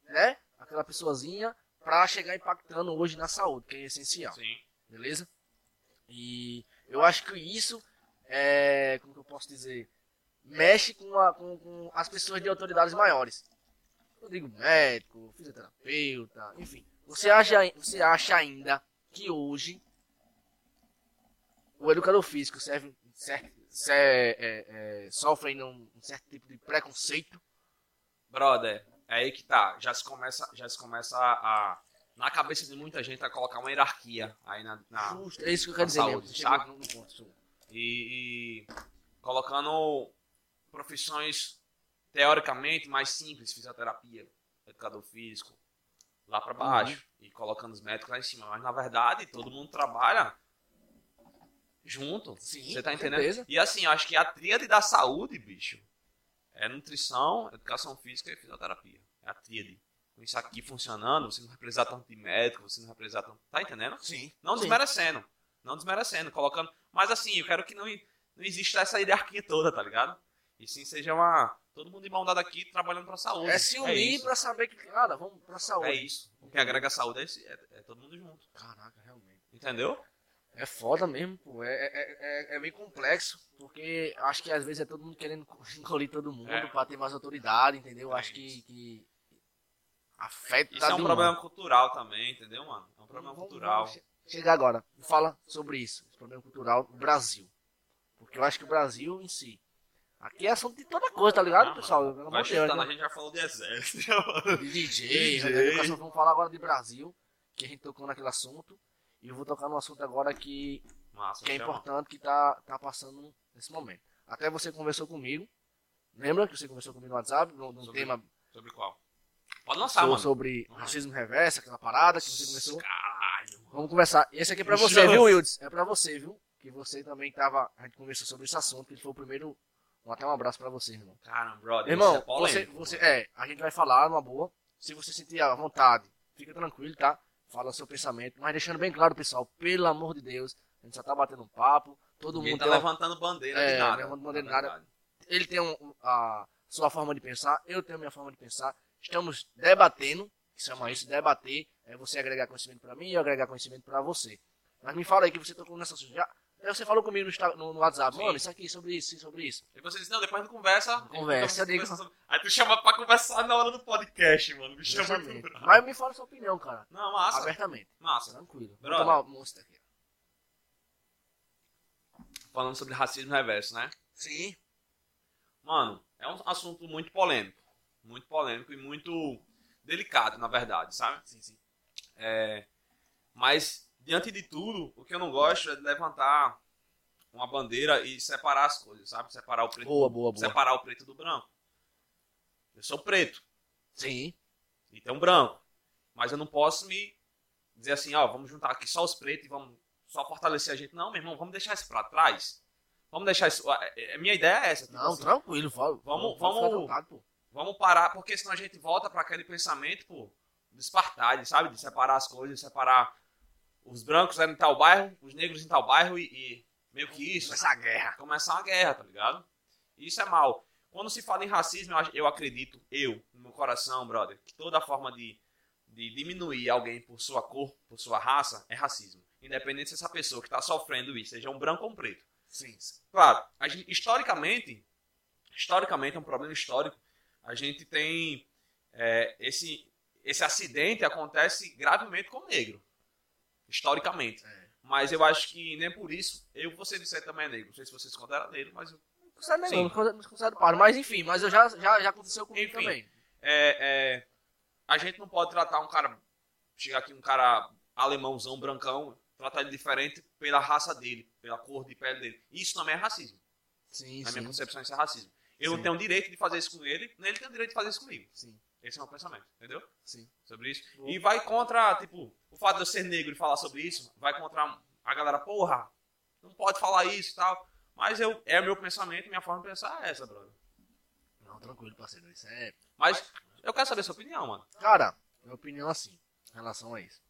né? Aquela pessoazinha, pra chegar impactando hoje na saúde, que é essencial. Sim. Beleza? E eu acho que isso é. Como eu posso dizer? Mexe com, a- com- com as pessoas de autoridades maiores. Eu digo médico, fisioterapeuta, enfim. Você acha, você acha ainda que hoje o educador físico serve, serve, se- é, é, sofre um, um certo tipo de preconceito? Brother, é aí que tá. Já se começa, já se começa a, a- na cabeça de muita gente a colocar uma hierarquia aí na, na- Justo, é isso que eu quero dizer saúde, no- ponto, e, e colocando profissões teoricamente mais simples, fisioterapia, educador físico, lá pra baixo e colocando os médicos lá em cima. Mas na verdade todo mundo trabalha junto. Sim, Você tá entendendo? certeza. E assim, eu acho que a tríade da saúde, bicho, é nutrição, educação física e fisioterapia. É a tríade. Com isso aqui funcionando, você não vai precisar tanto de médico, você não vai precisar tanto. Tá entendendo? Sim. Não Sim. desmerecendo. Não desmerecendo, colocando. Mas assim, eu quero que não, não exista essa hierarquia toda, tá ligado? E sim seja uma. Todo mundo de mão dada aqui trabalhando pra saúde. É se unir isso. pra saber que, cara, vamos pra saúde. É isso. O que agrega a saúde é, esse- é- é todo mundo junto. Caraca, realmente. Entendeu? É foda mesmo, pô. É, é, é, é bem complexo, porque acho que às vezes é todo mundo querendo engolir todo mundo É. pra ter mais autoridade, entendeu? É acho que, que afeta Isso é um problema cultural também, entendeu, mano? É um problema Vamos- cultural. vamos che- chegar agora. Fala sobre isso, esse problema cultural no Brasil. Porque eu acho que o Brasil em si. Aqui é assunto de toda coisa, tá ligado, Ah, pessoal? mano, Vai Deus, chutando, né? a gente já falou de exército. de DJ, DJ. né? educação. Vamos falar agora de Brasil, que a gente tocou naquele assunto. E eu vou tocar num assunto agora que, Massa, que é chama. importante, que tá, tá passando nesse momento. Até você conversou comigo. Lembra que você conversou comigo no WhatsApp, num, num Sobre- tema Sobre qual? Pode lançar, so- mano. sobre racismo reverso, aquela parada que você começou. Caralho. Vamos conversar. Esse aqui é pra você, viu, Wildes? É pra você, viu? Que você também tava. A gente conversou sobre esse assunto, que foi o primeiro. Até um abraço pra você, irmão. Caramba, brother. Irmão, é você, polêmico, você. mano. É, a gente vai falar numa boa. Se você sentir à vontade, fica tranquilo, tá? Fala o seu pensamento. Mas deixando bem claro, pessoal, pelo amor de Deus, a gente só tá batendo um papo. Todo Ninguém mundo tá tem uma- levantando bandeira É, de nada. levantando bandeira de na nada. ele tem um- a sua forma de pensar, eu tenho a minha forma de pensar. Estamos debatendo, que chama isso, debater. É você agregar conhecimento pra mim e eu agregar conhecimento pra você. Mas me fala aí que você tocou nessa. Já, aí você falou comigo no, no- no WhatsApp, Sim. mano, isso aqui, sobre isso, sobre isso. E você disse, não, depois não conversa. Conversa, digo. conversa sobre- Aí tu chama pra conversar na hora do podcast, mano. Me chama bravo. Mas me fala sua opinião, cara. Não, massa. Abertamente. Massa. Tranquilo. Vou Brother. tomar uma aqui. Falando sobre racismo reverso, né? Sim. Mano, é um assunto muito polêmico. Muito polêmico e muito delicado, na verdade, sabe? Sim, sim. É, mas, diante de tudo, o que eu não gosto é de levantar uma bandeira e separar as coisas, sabe? Separar o preto, Boa, boa, boa. separar o preto do branco. Eu sou preto Sim. e tem um branco, mas eu não posso me dizer assim, ó, vamos juntar aqui só os pretos e vamos só fortalecer a gente. Não, meu irmão, vamos deixar isso pra trás. Vamos deixar isso. A a minha ideia é essa. tipo Não, assim, tranquilo. Fala. Vamos- vamos- pô. Vamos parar, porque senão a gente volta para aquele pensamento, pô, do espartalho, sabe? De separar as coisas, separar os brancos em tal bairro, os negros em tal bairro e, e meio que isso. Essa guerra. Começar uma guerra, tá ligado? E isso é mal. Quando se fala em racismo, eu, acredito, eu, no meu coração, brother, que toda forma de, de diminuir alguém por sua cor, por sua raça, é racismo. Independente se essa pessoa que está sofrendo isso seja um branco ou um preto. Sim. Claro, a gente, historicamente, historicamente é um problema histórico. A gente tem é, esse esse acidente acontece gravemente com o negro, historicamente. É. Mas eu acho que nem por isso eu você disser também é negro. Não sei se vocês consideram negro, mas eu- não considero- não considero paro. Mas enfim, mas eu já, já, já aconteceu comigo Enfim. também. é, é, a gente não pode tratar um cara chegar aqui um cara alemãozão brancão, tratar ele diferente pela raça dele, pela cor de pele dele. Isso também é racismo. Sim, Na minha sim. concepção, isso é racismo. Eu Sim. não tenho o direito de fazer isso com ele, nem ele tem o direito de fazer isso comigo. Sim, Esse é o meu pensamento, entendeu? sim. Sobre isso. Boa. E vai contra, tipo, o fato de eu ser negro e falar sobre isso, vai contra a galera, porra, não pode falar isso e tal. Mas eu, é o meu pensamento, minha forma de pensar é essa, brother. Não, tranquilo, parceiro. Isso é. Mas eu quero saber a sua opinião, mano. Cara, minha opinião é assim, em relação a isso.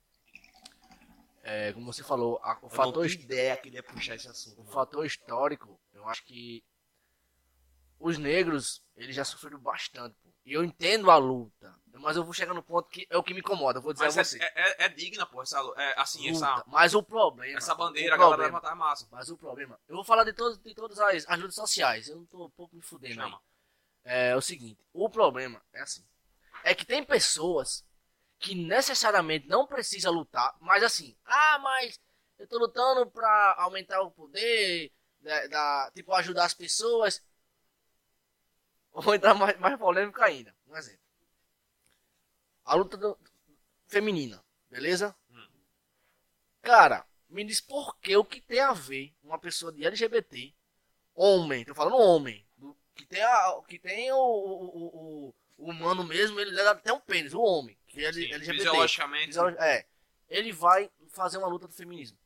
é, como você falou, a- o Eu fator, ideia que ele ia puxar esse assunto. o fator histórico, eu acho que os negros, eles já sofreram bastante. pô. E eu entendo a luta, mas eu vou chegar no ponto que é o que me incomoda, vou dizer Mas a é, você. é, é- é digna, pô, essa, é, assim, Luta. essa, Mas o problema. essa bandeira, o a galera problema, levantar a massa. Mas o problema. Eu vou falar de, todos, de todas as, as lutas sociais. Eu não tô um pouco me fudendo aí. Chama. É o seguinte: o problema é assim. É que tem pessoas que necessariamente não precisam lutar, mas assim, ah, mas eu tô lutando pra aumentar o poder, da, da- tipo, ajudar as pessoas. Vou entrar mais, mais polêmico ainda. Um exemplo. A luta do- feminina, beleza? Hum. Cara, me diz por que o que tem a ver uma pessoa de LGBT, homem, tô falando homem, do- que tem, a, que tem o, o, o- o- humano mesmo, ele leva até um pênis, o homem, que é Sim, LGBT. fisiologicamente. Fisiolo- É, ele vai fazer uma luta do feminismo.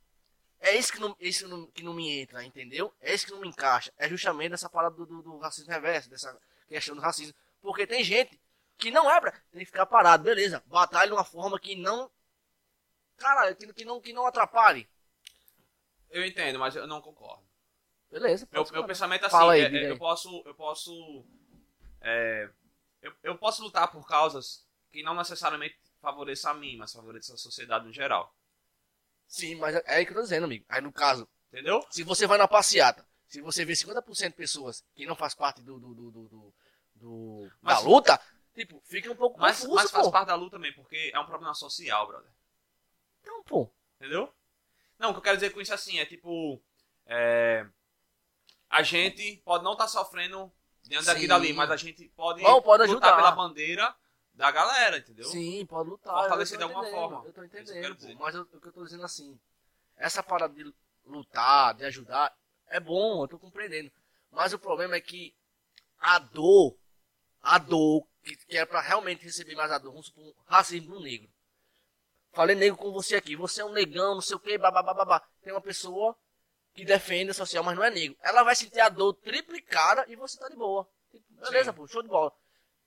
É isso que não, isso não- que não me entra, entendeu? É isso que não me encaixa. É justamente essa parada do, do, do racismo reverso, dessa questão do racismo. Porque tem gente que não é pra. Tem que ficar parado, beleza. Batalha de uma forma que não. Caralho, que, não, que não atrapalhe. Eu entendo, mas eu não concordo. Beleza. Meu, meu pensamento é assim, Fala aí, é- é, eu posso, eu posso, é, eu, eu posso lutar por causas que não necessariamente favoreçam a mim, mas favoreçam a sociedade no geral, Sim, mas é aí que eu tô dizendo, amigo. Aí no caso, entendeu? se você vai na passeata, se você vê 50% de pessoas que não faz parte do, do, do, do, do- Mas- da luta, tipo, fica um pouco confuso, mas faz pô. parte da luta também, porque é um problema social, brother, Então, pô. entendeu? Não, o que eu quero dizer com isso é assim, é tipo, é, a gente pode não estar sofrendo diante daqui Sim. dali, mas a gente pode, Não, pode lutar ajudar. pela bandeira da galera, entendeu? Sim, pode lutar. Fortalecer eu de alguma forma. Eu tô É eu entendendo, quero pô. Mas eu- o que eu tô dizendo assim, essa parada de lutar, de ajudar, é bom, eu tô compreendendo. Mas o problema é que a dor, a dor, que, que é pra realmente receber mais a dor, vamos supor, um racismo do negro. Falei negro com você aqui, você é um negão, não sei o que, babá. Tem uma pessoa que defende a social, mas não é negro. Ela vai sentir a dor triplicada e você tá de boa. Beleza, Sim. pô, show de bola.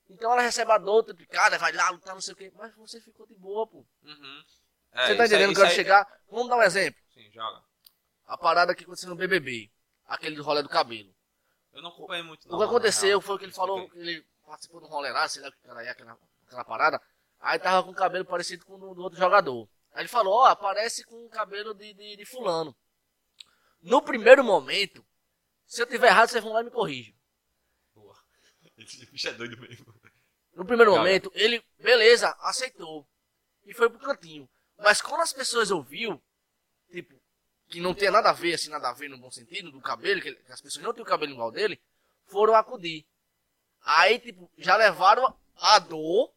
Então ela recebe a dor triplicada, vai lá lutar, não sei o que, mas você ficou de boa, pô. Uhum. Você É, tá isso aí- entendendo que eu quero chegar? Vamos dar um exemplo. Sim, joga. A parada que aconteceu no BBB. Aquele do rolê do cabelo. Eu não acompanhei muito, o não. que na aconteceu foi que ele falou que ele participou um rolê lá, sei lá o que aquela, aquela parada. Aí tava com o cabelo parecido com o do, do outro jogador. Aí ele falou, ó, parece com o cabelo de, de, de fulano. No primeiro momento, se eu tiver errado, vocês vão lá e me corrigem. Boa. Esse bicho é doido mesmo. No primeiro Cara. momento, ele, beleza, aceitou. E foi pro cantinho. Mas quando as pessoas ouviu, tipo, que não tem nada a ver, assim, nada a ver no bom sentido, do cabelo, que, ele- que as pessoas não têm o cabelo igual dele, foram acudir. Aí, tipo, já levaram a dor,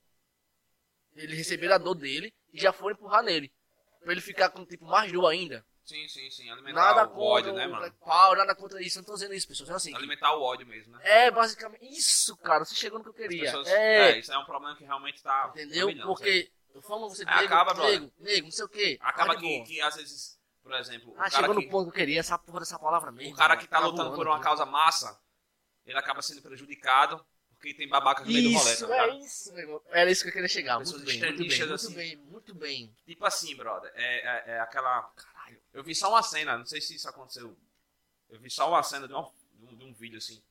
ele receberam a dor dele, e já foram empurrar nele. Pra ele ficar com, tipo, mais dor ainda. Sim, sim, sim. Alimentar Nada o ódio, né, mano? Power, nada contra isso. Eu não tô dizendo isso, pessoas. É assim, Alimentar o ódio mesmo, né? é basicamente isso, cara. Você chegou no que eu queria. pessoas- é, é, isso é um problema que realmente tá. Entendeu? milhão? Porque eu falo você nego, acaba, nego, nego, não sei o quê. Acaba que, que às vezes, por exemplo, Ah, chegou que, no ponto que eu queria, essa porra dessa palavra mesmo. o cara mano. que tá Tá lutando voando por uma aqui. causa massa, ele acaba sendo prejudicado porque tem babaca no meio do rolê, Isso, tá é isso, meu irmão. Era isso que eu queria chegar. Muito bem, muito bem, extremistas, muito assim. bem, muito bem. Tipo assim, brother, é, é, é aquela. Caralho. Eu vi só uma cena, não sei se isso aconteceu. Eu vi só uma cena de, uma- de um, de vídeo assim.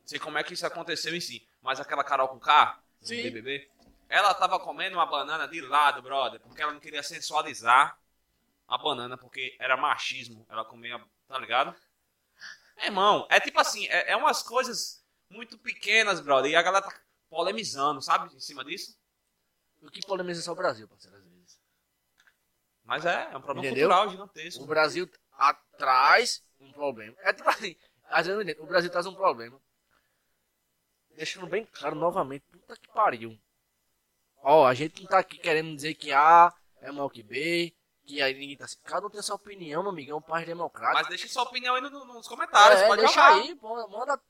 Não sei como é que isso aconteceu em si. Mas aquela Carol com K, do Sim. BBB, ela tava comendo uma banana de lado, brother, porque ela não queria sensualizar a banana, porque era machismo. Ela comia, tá ligado? É, irmão, é tipo assim, é, é umas coisas muito pequenas, brother, e a galera tá polemizando, sabe, em cima disso. O que polemiza é só o Brasil, parceiro, às vezes. Mas é, é um problema Entendeu? cultural gigantesco. O Brasil atrás um problema. É tipo assim, às vezes entendo. O Brasil traz um problema. Deixando bem claro novamente, puta que pariu. Ó, a gente não tá aqui querendo dizer que A é maior que B, que aí ninguém tá assim. Cada um tem sua opinião, meu amigo, é um país democrático. Mas deixe sua opinião aí no- no- nos comentários, É, pode deixa jogar. aí, manda.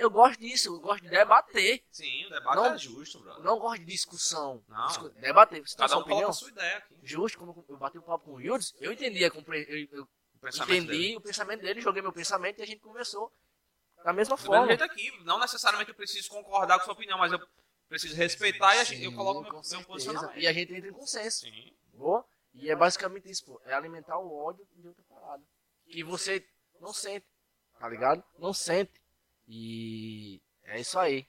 Eu gosto disso, eu gosto de debater. Sim, o debate Não- é justo, brother. Não gosto de discussão. Não. Discu- debater. Você tem Cada sua um opinião? sua ideia aqui. Justo, como eu bati um papo com o Yildiz, eu entendi, a compre- eu, eu O pensamento entendi dele. o pensamento dele, joguei meu pensamento e a gente conversou da mesma Do forma. jeito aqui, não necessariamente eu preciso concordar com sua opinião, mas eu preciso respeitar e a gente- eu Sim, coloco meu, meu posicionamento. E a gente entra em consenso. Sim. Boa? E é basicamente isso, pô. É alimentar o ódio de outra parada. Que você não sente, tá ligado? Não sente. E é isso aí.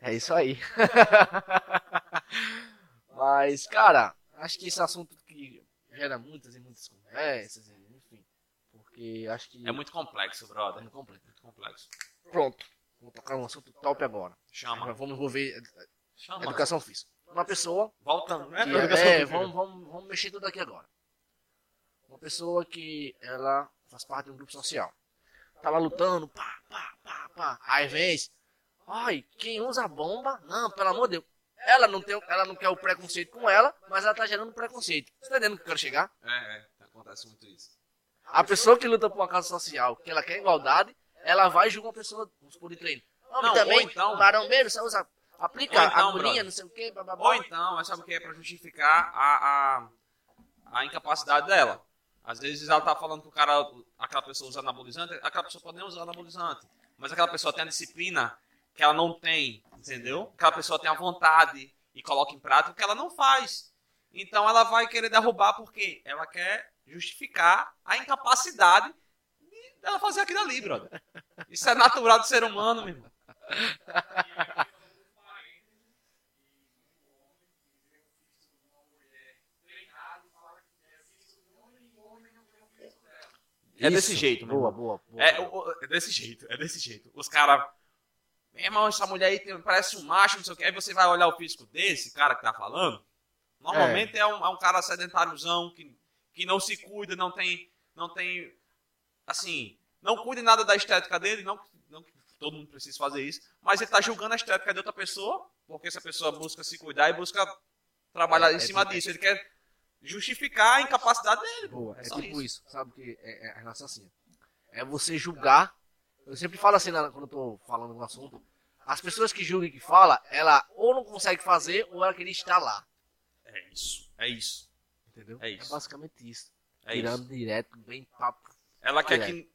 É isso aí. Mas, cara, acho que esse assunto que gera muitas e muitas conversas, enfim. Porque acho que. É muito complexo, brother. É muito complexo. Muito complexo. Pronto. Vou tocar um assunto top agora. Chama. Agora vamos envolver Chama. educação física. Uma pessoa Voltando, né? é, física. vamos, vamos, vamos mexer tudo aqui agora. Uma pessoa que ela faz parte de um grupo social. Tá lá lutando, pá, pá, pá, pá. Aí vem, esse, ai, quem usa bomba? Não, pelo amor de Deus. Ela não, tem, ela não quer o preconceito com ela, mas ela tá gerando preconceito. Você tá entendendo o que eu quero chegar? É, é. Acontece muito isso. A pessoa que luta por uma causa social, que ela quer igualdade, ela vai julgar uma pessoa, vamos supor, de treino. Homem Não, também, então- marombeiro, você usa, aplica então, agulhinha, brother. não sei o que, bababá. Ou então, mas sabe o que é pra justificar a, a, a incapacidade dela? Às vezes ela tá falando que o cara, aquela pessoa usa anabolizante, aquela pessoa pode nem usar anabolizante. Mas aquela pessoa tem a disciplina que ela não tem, entendeu? Aquela pessoa tem a vontade e coloca em prática que ela não faz. Então ela vai querer derrubar porque ela quer justificar a incapacidade de ela fazer aquilo ali, brother. Isso é natural do ser humano, meu irmão. É desse Isso. jeito, meu Boa, boa, boa. É, é desse jeito, é desse jeito. Os caras. Meu irmão, essa mulher aí tem- parece um macho, não sei o que. Aí você vai olhar o físico desse cara que tá falando. Normalmente é, um, é um cara sedentáriozão que, que não se cuida, não tem. Não tem. Assim. Não cuida nada da estética dele, não, não que todo mundo precisa fazer isso. Mas ele tá julgando a estética de outra pessoa, porque essa pessoa busca se cuidar e busca trabalhar É, em é cima disso. Ele quer justificar a incapacidade dele. Boa, é só tipo isso. sabe que é, é a relação assim. É você julgar. Eu sempre falo assim na- quando eu tô falando um assunto. As pessoas que julgam e que falam, ela ou não consegue fazer ou ela queria estar lá. É isso, é isso. Entendeu? É isso. basicamente isso. É Tirando isso. direto, bem papo. Ela quer É. que.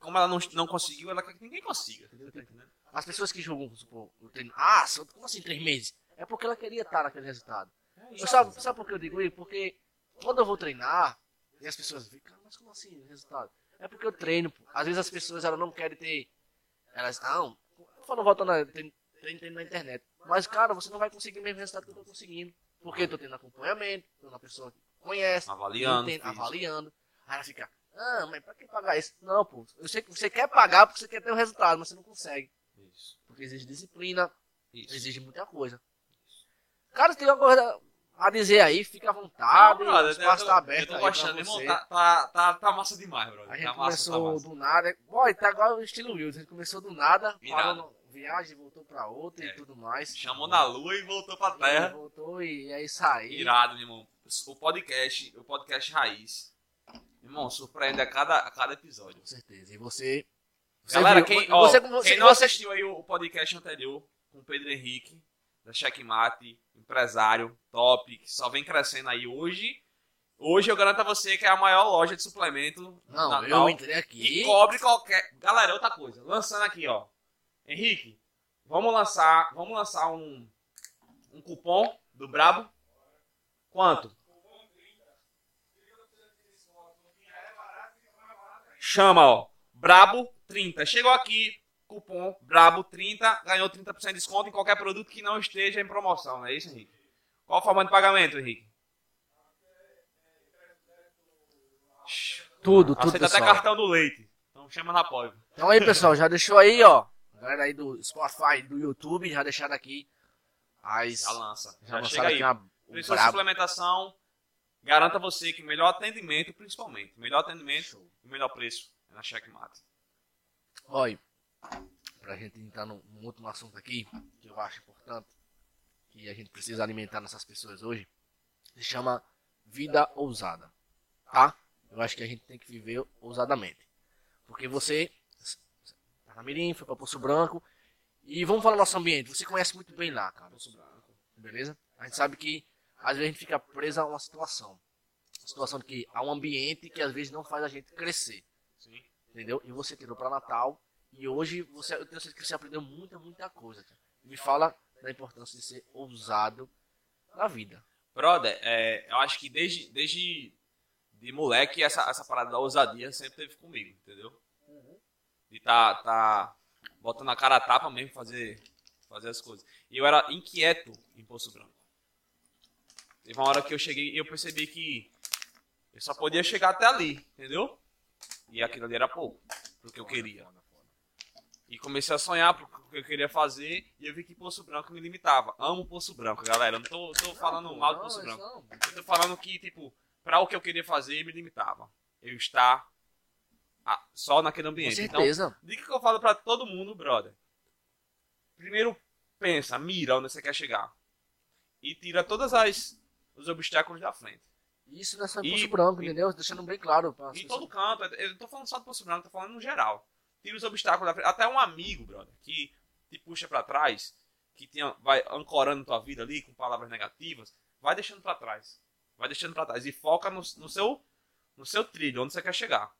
Como ela não, não conseguiu, ela quer que ninguém consiga. Entendeu? Tá? As pessoas que julgam, supor, o treino. Ah, só- como assim três meses? É porque ela queria estar naquele resultado. É Eu sabe, sabe por que eu digo isso? Porque quando eu vou treinar, e as pessoas ficam, mas como assim resultado? É porque eu treino, pô. Às vezes as pessoas elas não querem ter. Elas, não, eu falo voltando a treino, treino, na internet. Mas, cara, você não vai conseguir o mesmo resultado que eu tô conseguindo. Porque eu tô tendo acompanhamento, tô uma pessoa que conhece, Avaliando. entende, avaliando. Aí ela fica, ah, mas pra que pagar isso? Não, pô, eu sei que você quer pagar porque você quer ter o resultado, mas você não consegue. Isso. Porque exige disciplina, Isso. exige muita coisa. Cara, tem uma coisa a dizer aí, fica à Ah, vontade, brother, o espaço tá aberto eu tô gostando, irmão. você. Tá, tá, tá, tá massa demais, brother. A gente tá massa, tá começou massa. do nada. Boy, tá igual o estilo Wilson. A gente começou do nada, Irado. parou no viagem, voltou pra outra É. e tudo mais. Chamou na lua e voltou pra E terra. Voltou e é aí. Irado, meu irmão. O podcast, o podcast raiz. Irmão, surpreende a cada, a cada episódio. Com certeza. E você. você Galera, viu- quem, você, ó, você, quem não você- assistiu aí o podcast anterior com o Pedro Henrique, da Checkmate, empresário, top, que só vem crescendo aí hoje. Hoje eu garanto a você que é a maior loja de suplemento Não, eu entrei aqui. E cobre qualquer. Galera, outra coisa. Lançando aqui, ó. Henrique, vamos lançar, vamos lançar um, um cupom do Brabo. Quanto? Chama, ó. Brabo 30. Chegou aqui, cupom Brabo 30, ganhou 30% de desconto em qualquer produto que não esteja em promoção, não é isso, Henrique? Qual a forma de pagamento, Henrique? Tudo, tudo, Aceita até pessoal. cartão do leite. Então chama na apoio. Então aí, pessoal, já deixou aí, ó. Galera aí do Spotify, do YouTube, já deixaram aqui as. Já lança. Já Já, chega aí. aqui uma, o Preçou brabo. suplementação. Garanta você que melhor atendimento, principalmente. Melhor atendimento e melhor preço é na Checkmate. Olha, pra gente entrar num, num último assunto aqui, que eu acho importante, que a gente precisa alimentar nossas pessoas hoje, se chama vida ousada, tá? Eu acho que a gente tem que viver ousadamente. Porque você tá na Mirim, foi pra Poço Branco, e vamos falar do nosso ambiente, você conhece muito bem lá, cara. Poço Branco, beleza? A gente sabe que às vezes a gente fica preso a uma situação. Uma situação de que há um ambiente que às vezes não faz a gente crescer Sim. entendeu? E você tirou para Natal e hoje você, eu tenho certeza que você aprendeu muita, muita coisa. Cara. Me fala da importância de ser ousado na vida. Brother, é, eu acho que desde, desde de moleque essa, essa parada da ousadia sempre teve comigo, entendeu? De tá, tá botando a cara a tapa mesmo, fazer, fazer as coisas. E eu era inquieto em Poço Branco. Teve uma hora que eu cheguei e eu percebi que eu só podia chegar até ali, entendeu? E aquilo ali era pouco, pro que eu queria. E comecei a sonhar pro que eu queria fazer e eu vi que Poço Branco me limitava. Amo Poço Branco, galera. Eu não tô, tô falando mal do Poço Branco. Eu tô falando que, tipo, pra o que eu queria fazer me limitava. Eu estar a- só naquele Com ambiente. certeza. Então, dica que eu falo pra todo mundo, brother. Primeiro, pensa, mira onde você quer chegar. E tira todas as os obstáculos da frente. Isso não é só em Poço Branco, e- entendeu? Deixando bem claro. Pra Em todo canto. Eu não tô falando só do Poço Branco, tô falando no geral. Tira os obstáculos da frente. Até um amigo, brother, que te puxa pra trás, que tinha, vai ancorando tua vida ali com palavras negativas, vai deixando pra trás. Vai deixando pra trás. E foca no, no seu, no seu trilho, onde você quer chegar.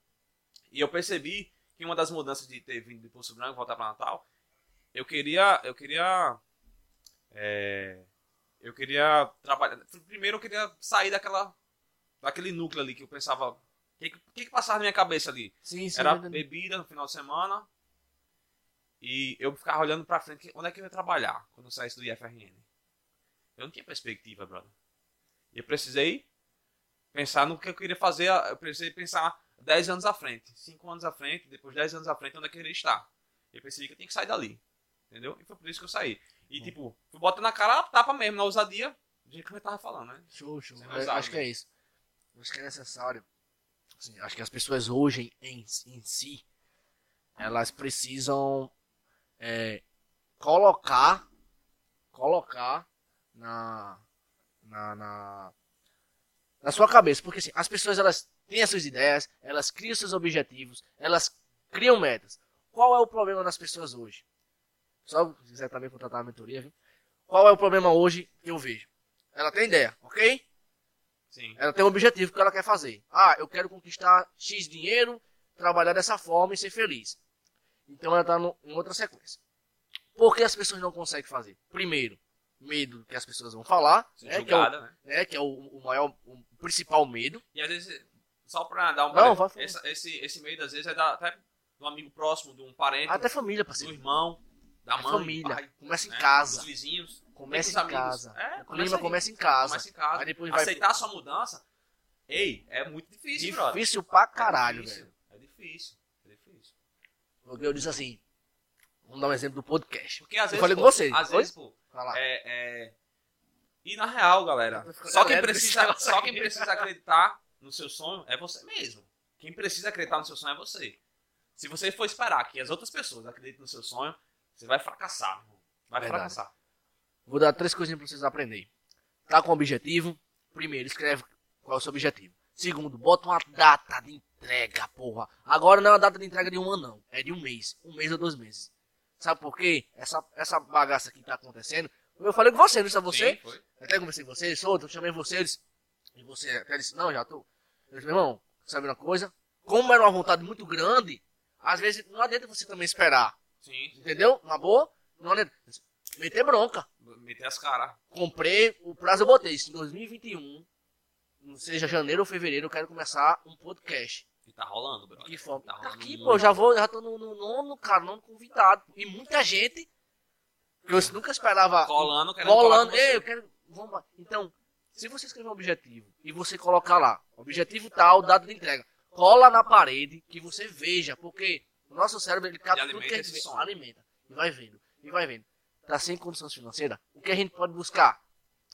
E eu percebi que uma das mudanças de ter vindo de Poço Branco voltar pra Natal, eu queria. Eu queria. é, eu queria trabalhar. Primeiro eu queria sair daquela. daquele núcleo ali que eu pensava. O que, que, que que passava na minha cabeça ali? Sim, sim. Era bebida no final de semana. E eu ficava olhando pra frente, onde é que eu ia trabalhar quando eu saísse do IFRN? Eu não tinha perspectiva, brother. E eu precisei pensar no que eu queria fazer, eu precisei pensar 10 anos à frente, 5 anos à frente, depois 10 anos à frente, onde é que eu queria estar. Eu percebi que eu tinha que sair dali. Entendeu? E foi por isso que eu saí. E tipo, fui botando na cara a tapa mesmo, na ousadia, do jeito que eu tava falando, né? Show, show. Você É, acho que né? é isso. Acho que é necessário. Assim, acho que as pessoas hoje em, em si, elas precisam é, colocar, colocar na, na, na, na sua cabeça. Porque assim, as pessoas elas têm as suas ideias, elas criam seus objetivos, elas criam metas. Qual é o problema das pessoas hoje? Só se quiser também contratar a mentoria, viu? Qual é o problema hoje que eu vejo? Ela tem ideia, ok? Sim. Ela tem um objetivo que ela quer fazer. Ah, eu quero conquistar X dinheiro, trabalhar dessa forma e ser feliz. Então ela está em outra sequência. Por que as pessoas não conseguem fazer? Primeiro, medo do que as pessoas vão falar, né, que é, o, julgada, né? né, que é o, o maior, o principal medo. E às vezes, só pra dar um Não, falar. essa- esse, esse medo às vezes é da, até de um amigo próximo, de um parente, Até família, do parceiro. irmão, da É mãe, família. pai, Começa em né, casa. dos vizinhos. Começa em os amigos. casa. É, o começa começa em casa. Começa em casa. Aí depois vai Aceitar a sua mudança, ei, é muito difícil, brother. Difícil pra É caralho, difícil, velho. É difícil, é difícil. Porque eu disse assim, vamos dar um exemplo do podcast. Porque às Eu vezes, falei pô, com você, às vezes, pô, Vai é, é... E na real, galera, Vai só quem, precisa, só quem precisa acreditar no seu sonho é você mesmo. Quem precisa acreditar no seu sonho é você. Se você for esperar que as outras pessoas acreditem no seu sonho, você vai fracassar. Vai Verdade. fracassar. Vou dar três coisinhas pra vocês aprenderem. Tá com objetivo? Primeiro, escreve qual é o seu objetivo. Segundo, bota uma data de entrega, porra. Agora não é uma data de entrega de um ano, não. É de um mês. Um mês ou dois meses. Sabe por quê? Essa, essa bagaça que tá acontecendo. Eu falei com você, não é você? Sim, foi. Até conversei com você, outro, eu chamei você, disse, e você até disse, não, já tô. Eu disse, meu irmão, sabe uma coisa? Como era uma vontade muito grande, às vezes não adianta você também esperar. Sim. Entendeu? Uma boa? Não adianta. Meter bronca Meter as caras. comprei, o prazo eu botei isso, em 2021, não seja janeiro ou fevereiro, eu quero começar um podcast. E tá rolando, brother. Que forma? Tá Tá aqui, pô, já vou, já tô no, no nono, cara, nono convidado. E muita gente, que eu nunca esperava, Colando, querendo ei, eu quero, vamos. Então, se você escrever um objetivo e você colocar lá, objetivo tal, data de entrega, cola na parede que você veja, porque o nosso cérebro, ele capta tudo que a gente som. alimenta, e vai vendo, e vai vendo. Tá sem condições financeiras, o que a gente pode buscar?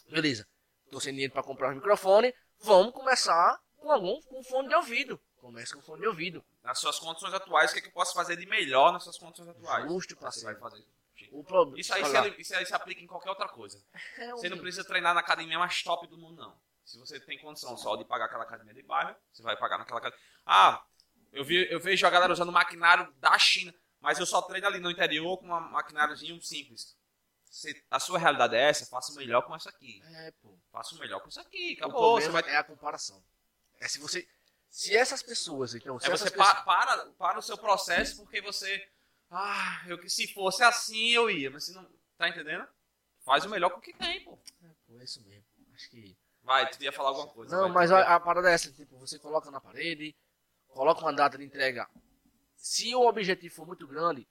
Beleza, tô sem dinheiro para comprar um microfone, vamos começar com algum com fone de ouvido. Comece com fone de ouvido. Nas suas condições atuais, o que, é que eu posso fazer de melhor nas suas condições atuais? Justo, Você vai parceiro. fazer. O problema. Isso aí, se, isso aí se aplica em qualquer outra coisa. É Você não precisa treinar na academia mais top do mundo, não. Se você tem condição só de pagar aquela academia de bairro, você vai pagar naquela academia. Ah, eu, vi, eu vejo a galera usando maquinário da China, mas eu só treino ali no interior com um maquináriozinho simples. Se a sua realidade é essa, faça o melhor com isso aqui. É, pô. Faça o melhor com isso aqui. O Acabou. Você problema vai é a comparação. É se você. Se essas pessoas, então, se É você pessoas. pa- para, para o seu processo porque você. Ah, eu, que se fosse assim eu ia, mas se não. Tá entendendo? Faz o melhor com o que tem, pô. É, pô, é isso mesmo. Acho que Vai, tu ia falar alguma coisa. Não, vai, mas a, a parada é essa, tipo, você coloca na parede, coloca uma data de entrega. Se o objetivo for muito grande,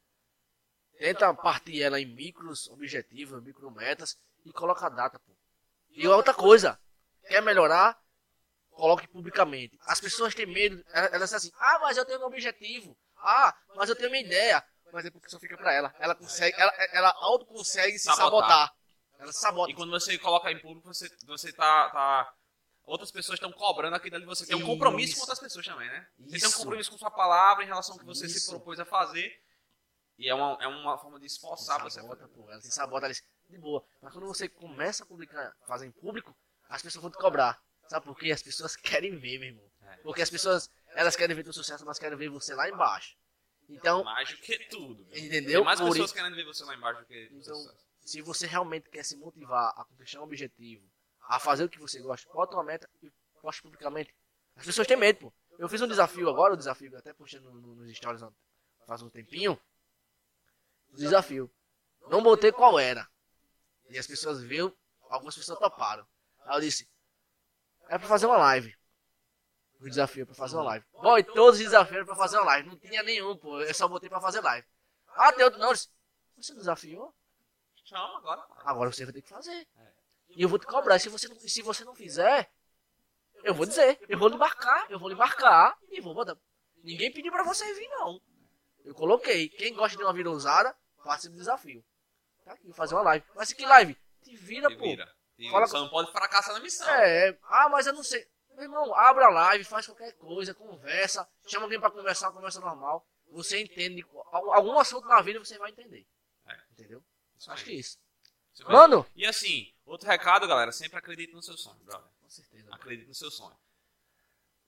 tenta partir ela em micros objetivos, micro metas e coloca a data, pô. E outra coisa, quer melhorar, coloque publicamente. As pessoas têm medo, elas assim, ah, mas eu tenho um objetivo, ah, mas eu tenho uma ideia, mas é porque só fica pra ela. Ela consegue, ela, ela auto consegue se Sabotar. sabotar. Ela sabota. E quando você coloca em público, você, você tá, tá- Outras pessoas estão cobrando aquilo ali. Você tem um compromisso Isso. com outras pessoas também, né? Você tem um Isso. compromisso com sua palavra em relação ao que você se Isso. propôs a fazer. E é uma, é uma forma de esforçar você. a sabota, pô. Ela se sabota ali, de boa. Mas quando você começa a publicar, fazer em público, as pessoas vão te cobrar. Sabe por quê? As pessoas querem ver, meu irmão. É. Porque as pessoas, elas querem ver teu sucesso, mas querem ver você lá embaixo. Então, Mais do que tudo. viu? Entendeu? Tem mais pessoas isso- querendo ver você lá embaixo do que Então, você. se você realmente quer se motivar a conquistar um objetivo, a fazer o que você gosta, bota uma meta e poste publicamente. As pessoas têm medo, pô. Eu fiz um desafio agora, o desafio que eu até postei no, no, nos stories há- faz um tempinho. O desafio. Não botei qual era. E as pessoas viram, algumas pessoas toparam. Aí eu disse, é pra fazer uma live. O desafio é pra fazer uma live. Bom, e todos os desafios eram pra fazer uma live. Não tinha nenhum, pô. Eu só botei pra fazer live. Ah, tem outro. Não, eu disse, você desafiou? Chama agora. Agora você vai ter que fazer. E eu vou te cobrar. E se você não, se você não fizer, eu vou dizer. Eu vou lhe marcar. Eu vou lhe marcar e vou botar. Ninguém pediu pra você vir, não. Eu coloquei. Quem gosta de uma vida ousada, participe do desafio. Tá aqui, fazer uma live. Mas que live? Te vira, Te pô. vira. Te Fala. Só não pode fracassar na missão. É, ah, mas eu não sei. Meu irmão, abra a live, faz qualquer coisa, conversa, chama alguém pra conversar, conversa normal. Você entende. al- Algum assunto na vida você vai entender. É. Entendeu? Isso Acho aí. que é isso. Mano! E assim, outro recado, galera, sempre acredite no seu sonho, brother. Com certeza. Acredite no seu sonho.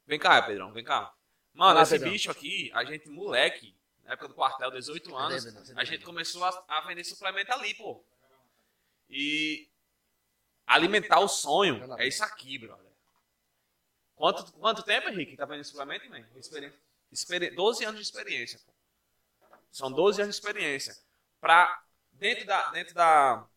Vem cá, Pedrão, vem cá. Mano, Vai lá, esse Pedrão. bicho aqui, a gente, moleque, na época do quartel, 18 anos, Pedrão, a tá gente vendo? começou a, a vender suplemento ali, pô. E alimentar o sonho é isso aqui, brother. Quanto, quanto tempo, Henrique, tá vendendo suplemento, man? Experi... Experi... 12 anos de experiência, pô. São 12 anos de experiência. Pra, dentro da, dentro da,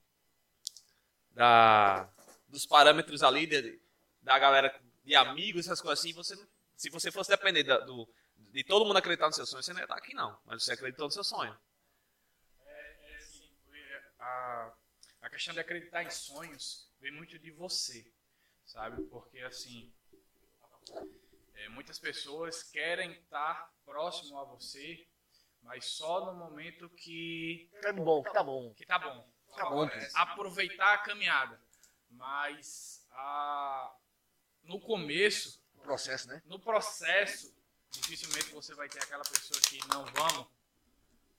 da, dos parâmetros ali, de- da galera, de amigos, essas coisas assim, você, se você fosse depender da- do, de todo mundo acreditar no seu sonho, você não ia estar aqui, não. Mas você acreditou no seu sonho. É assim, a, a questão de acreditar em sonhos vem muito de você, sabe? Porque assim, é, muitas pessoas querem estar próximo a você, mas só no momento que Tá bom, que tá bom. que tá bom. Tá aproveitar a caminhada, mas a, no começo O processo, né? no processo, dificilmente você vai ter aquela pessoa que não vamos,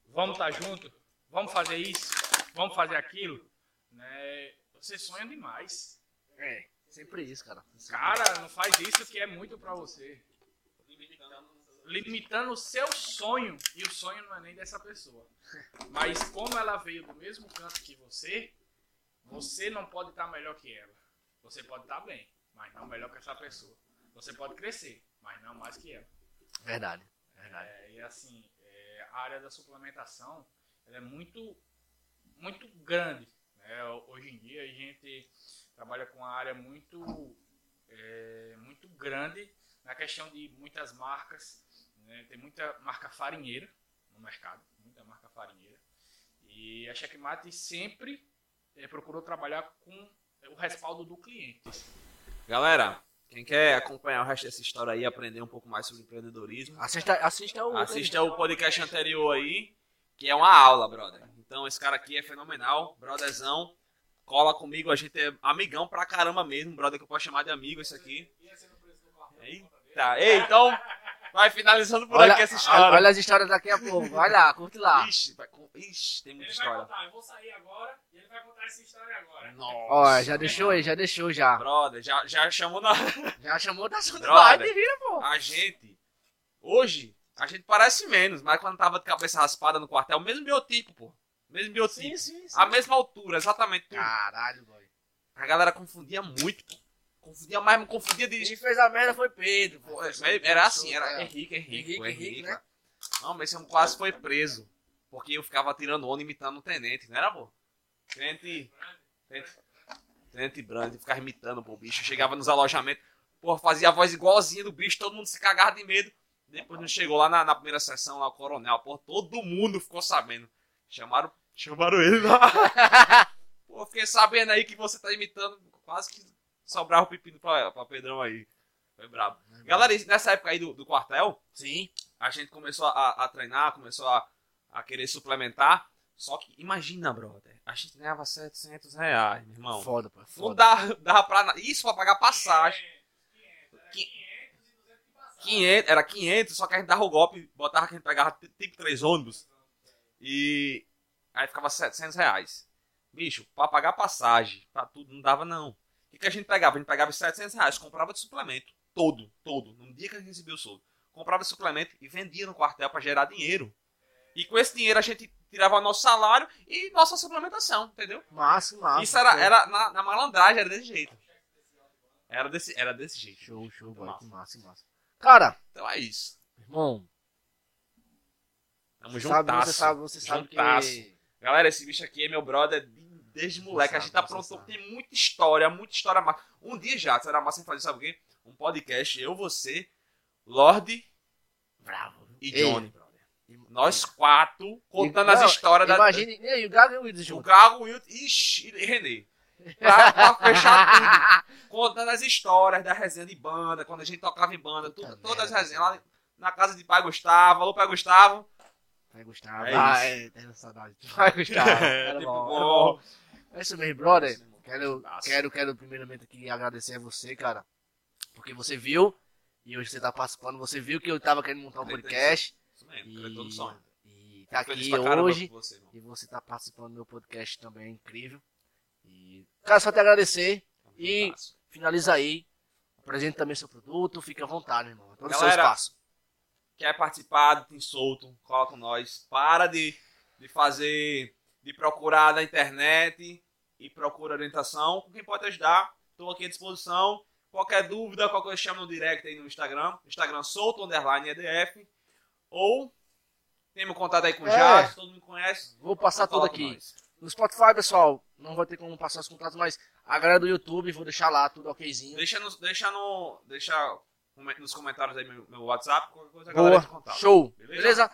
vamos estar junto, vamos fazer isso, vamos fazer aquilo, né? Você sonha demais. É, sempre isso, cara. Cara, não faz isso que é muito pra você. Limitando o seu sonho, e o sonho não é nem dessa pessoa. Mas como ela veio do mesmo canto que você, você não pode estar melhor que ela. Você pode estar bem, mas não melhor que essa pessoa. Você pode crescer, mas não mais que ela. Verdade, verdade. É, e assim, é, a área da suplementação é muito, muito grande. né? Hoje em dia a gente trabalha com uma área muito, é, muito grande na questão de muitas marcas. Né? Tem muita marca farinheira no mercado, muita marca farinheira. E a Checkmate sempre é, procurou trabalhar com o respaldo do cliente. Galera, quem quer acompanhar o resto dessa história aí, aprender um pouco mais sobre empreendedorismo, Assista, assista o. assista o podcast anterior aí, que é uma aula, brother. Então esse cara aqui é fenomenal, brotherzão. Cola comigo, a gente é amigão pra caramba mesmo, brother que eu posso chamar de amigo esse aqui. Eita, ei, então vai finalizando por Olha, aqui essa história. olha as histórias daqui a pouco. Vai lá, curte lá. Ixi, vai ixi, tem muita Ele vai história. contar, eu vou sair agora e ele vai contar essa história agora. Nossa. Ó, já deixou aí, já deixou já. Brother, já, já chamou na. Já chamou da sua Brother. vai, vira, pô. A gente, hoje, a gente parece menos, mas quando tava de cabeça raspada no quartel, o mesmo biotipo, pô. Mesmo biotipo. sim, A mesma altura, exatamente. tudo. Caralho, boy. A galera confundia muito, pô. Confundia mais, mas confundia de. Quem fez a merda foi Pedro, pô. Era assim, era É. Henrique, Henrique, Henrique, Henrique. né? Não, mas esse quase foi preso. Porque eu ficava tirando onda imitando o tenente, não era, pô? Tenente. Tenente. Tenente Brand, ficava imitando pô, o bicho. Chegava nos alojamentos, pô, fazia a voz igualzinha do bicho, todo mundo se cagava de medo. Depois não chegou lá na, na primeira sessão, lá o coronel, pô, todo mundo ficou sabendo. Chamaram, chamaram ele lá. pô, fiquei sabendo aí que você tá imitando, quase que sobrava o pepino pra, pra Pedrão aí. Foi brabo. Galera, e nessa época aí do, do quartel, Sim. a gente começou a, a treinar, começou a, a querer suplementar. Só que imagina, brother, a gente ganhava 700 reais, meu irmão. Foda, pô. Não Foda. dava, dava pra. Isso pra pagar passagem. 500, era 500, só que a gente dava o golpe, botava que a gente pegava tipo três ônibus. E aí ficava 700 reais. Bicho, pra pagar passagem, pra tudo, não dava não. O que, a gente pegava? A gente pegava 700 reais, comprava de suplemento, todo, todo, no dia que a gente recebia o soldo. Comprava de suplemento e vendia no quartel pra gerar dinheiro. E com esse dinheiro a gente tirava nosso salário e nossa suplementação, entendeu? Massa, massa. Isso era, era na, na malandragem, era desse jeito. Era desse, era desse jeito. Show, show, boy. Massa. Massa, massa. Cara, Então é isso. irmão, Tamo você sabe, juntasso. você sabe, você sabe Juntasso. que... Galera, esse bicho aqui é meu brother de- desde moleque. a gente tá pronto, tem muita história, muita história massa. Um dia já, será massa fazer, sabe o quê? Um podcast, eu, você, Lorde Bravo. e Ei, Johnny, brother. Nós quatro contando Não, as histórias da, Imagine, e o Gago e o do junto. Gago, Wilton ixi, e Renê. Pra, pra fechar tudo. Contando as histórias da resenha de banda, quando a gente tocava em banda, tudo, Puta todas as merda, resenhas lá na casa de pai Gustavo. Alô, pai Gustavo. Vai gostar. É vai, é, tem saudade. Vai gostar. Era Tipo, bom, bom. era bom. É isso mesmo, brother. Quero, quero, quero primeiramente aqui agradecer a você, cara. Porque você viu, e hoje você tá participando, você viu que eu tava querendo montar um podcast. Isso mesmo, E, no sonho. e tá aqui hoje. você. E você tá participando do meu podcast também, é incrível. E, cara, só te agradecer. E-. Finaliza aí. Apresente também seu produto, fique à vontade, meu irmão. É Todo o seu Galera, espaço. Quer participar do Solto? Cola com nós. Para de, de fazer, de procurar na internet e procura orientação. Com quem pode ajudar, estou aqui à disposição. Qualquer dúvida, qualquer coisa, chama no direct aí no Instagram. Instagram solto, underline EDF. Ou tem meu contato aí com o É. Jato, todo mundo conhece. Vou passar tudo aqui. nós. No Spotify, pessoal, não vai ter como passar os contatos, mas a galera do YouTube, vou deixar lá tudo okzinho. Deixa, no, deixa, no, deixa nos comentários aí meu, meu WhatsApp. Qualquer coisa, a galera Boa, de contato. show. Beleza? Beleza?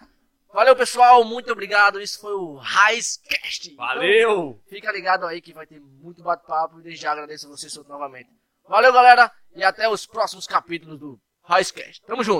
Valeu, pessoal. Muito obrigado. Isso foi o Raizcast. Valeu! Então, fica ligado aí que vai ter muito bate-papo. E desde já agradeço a vocês novamente. Valeu, galera. E até os próximos capítulos do Raizcast. Tamo junto.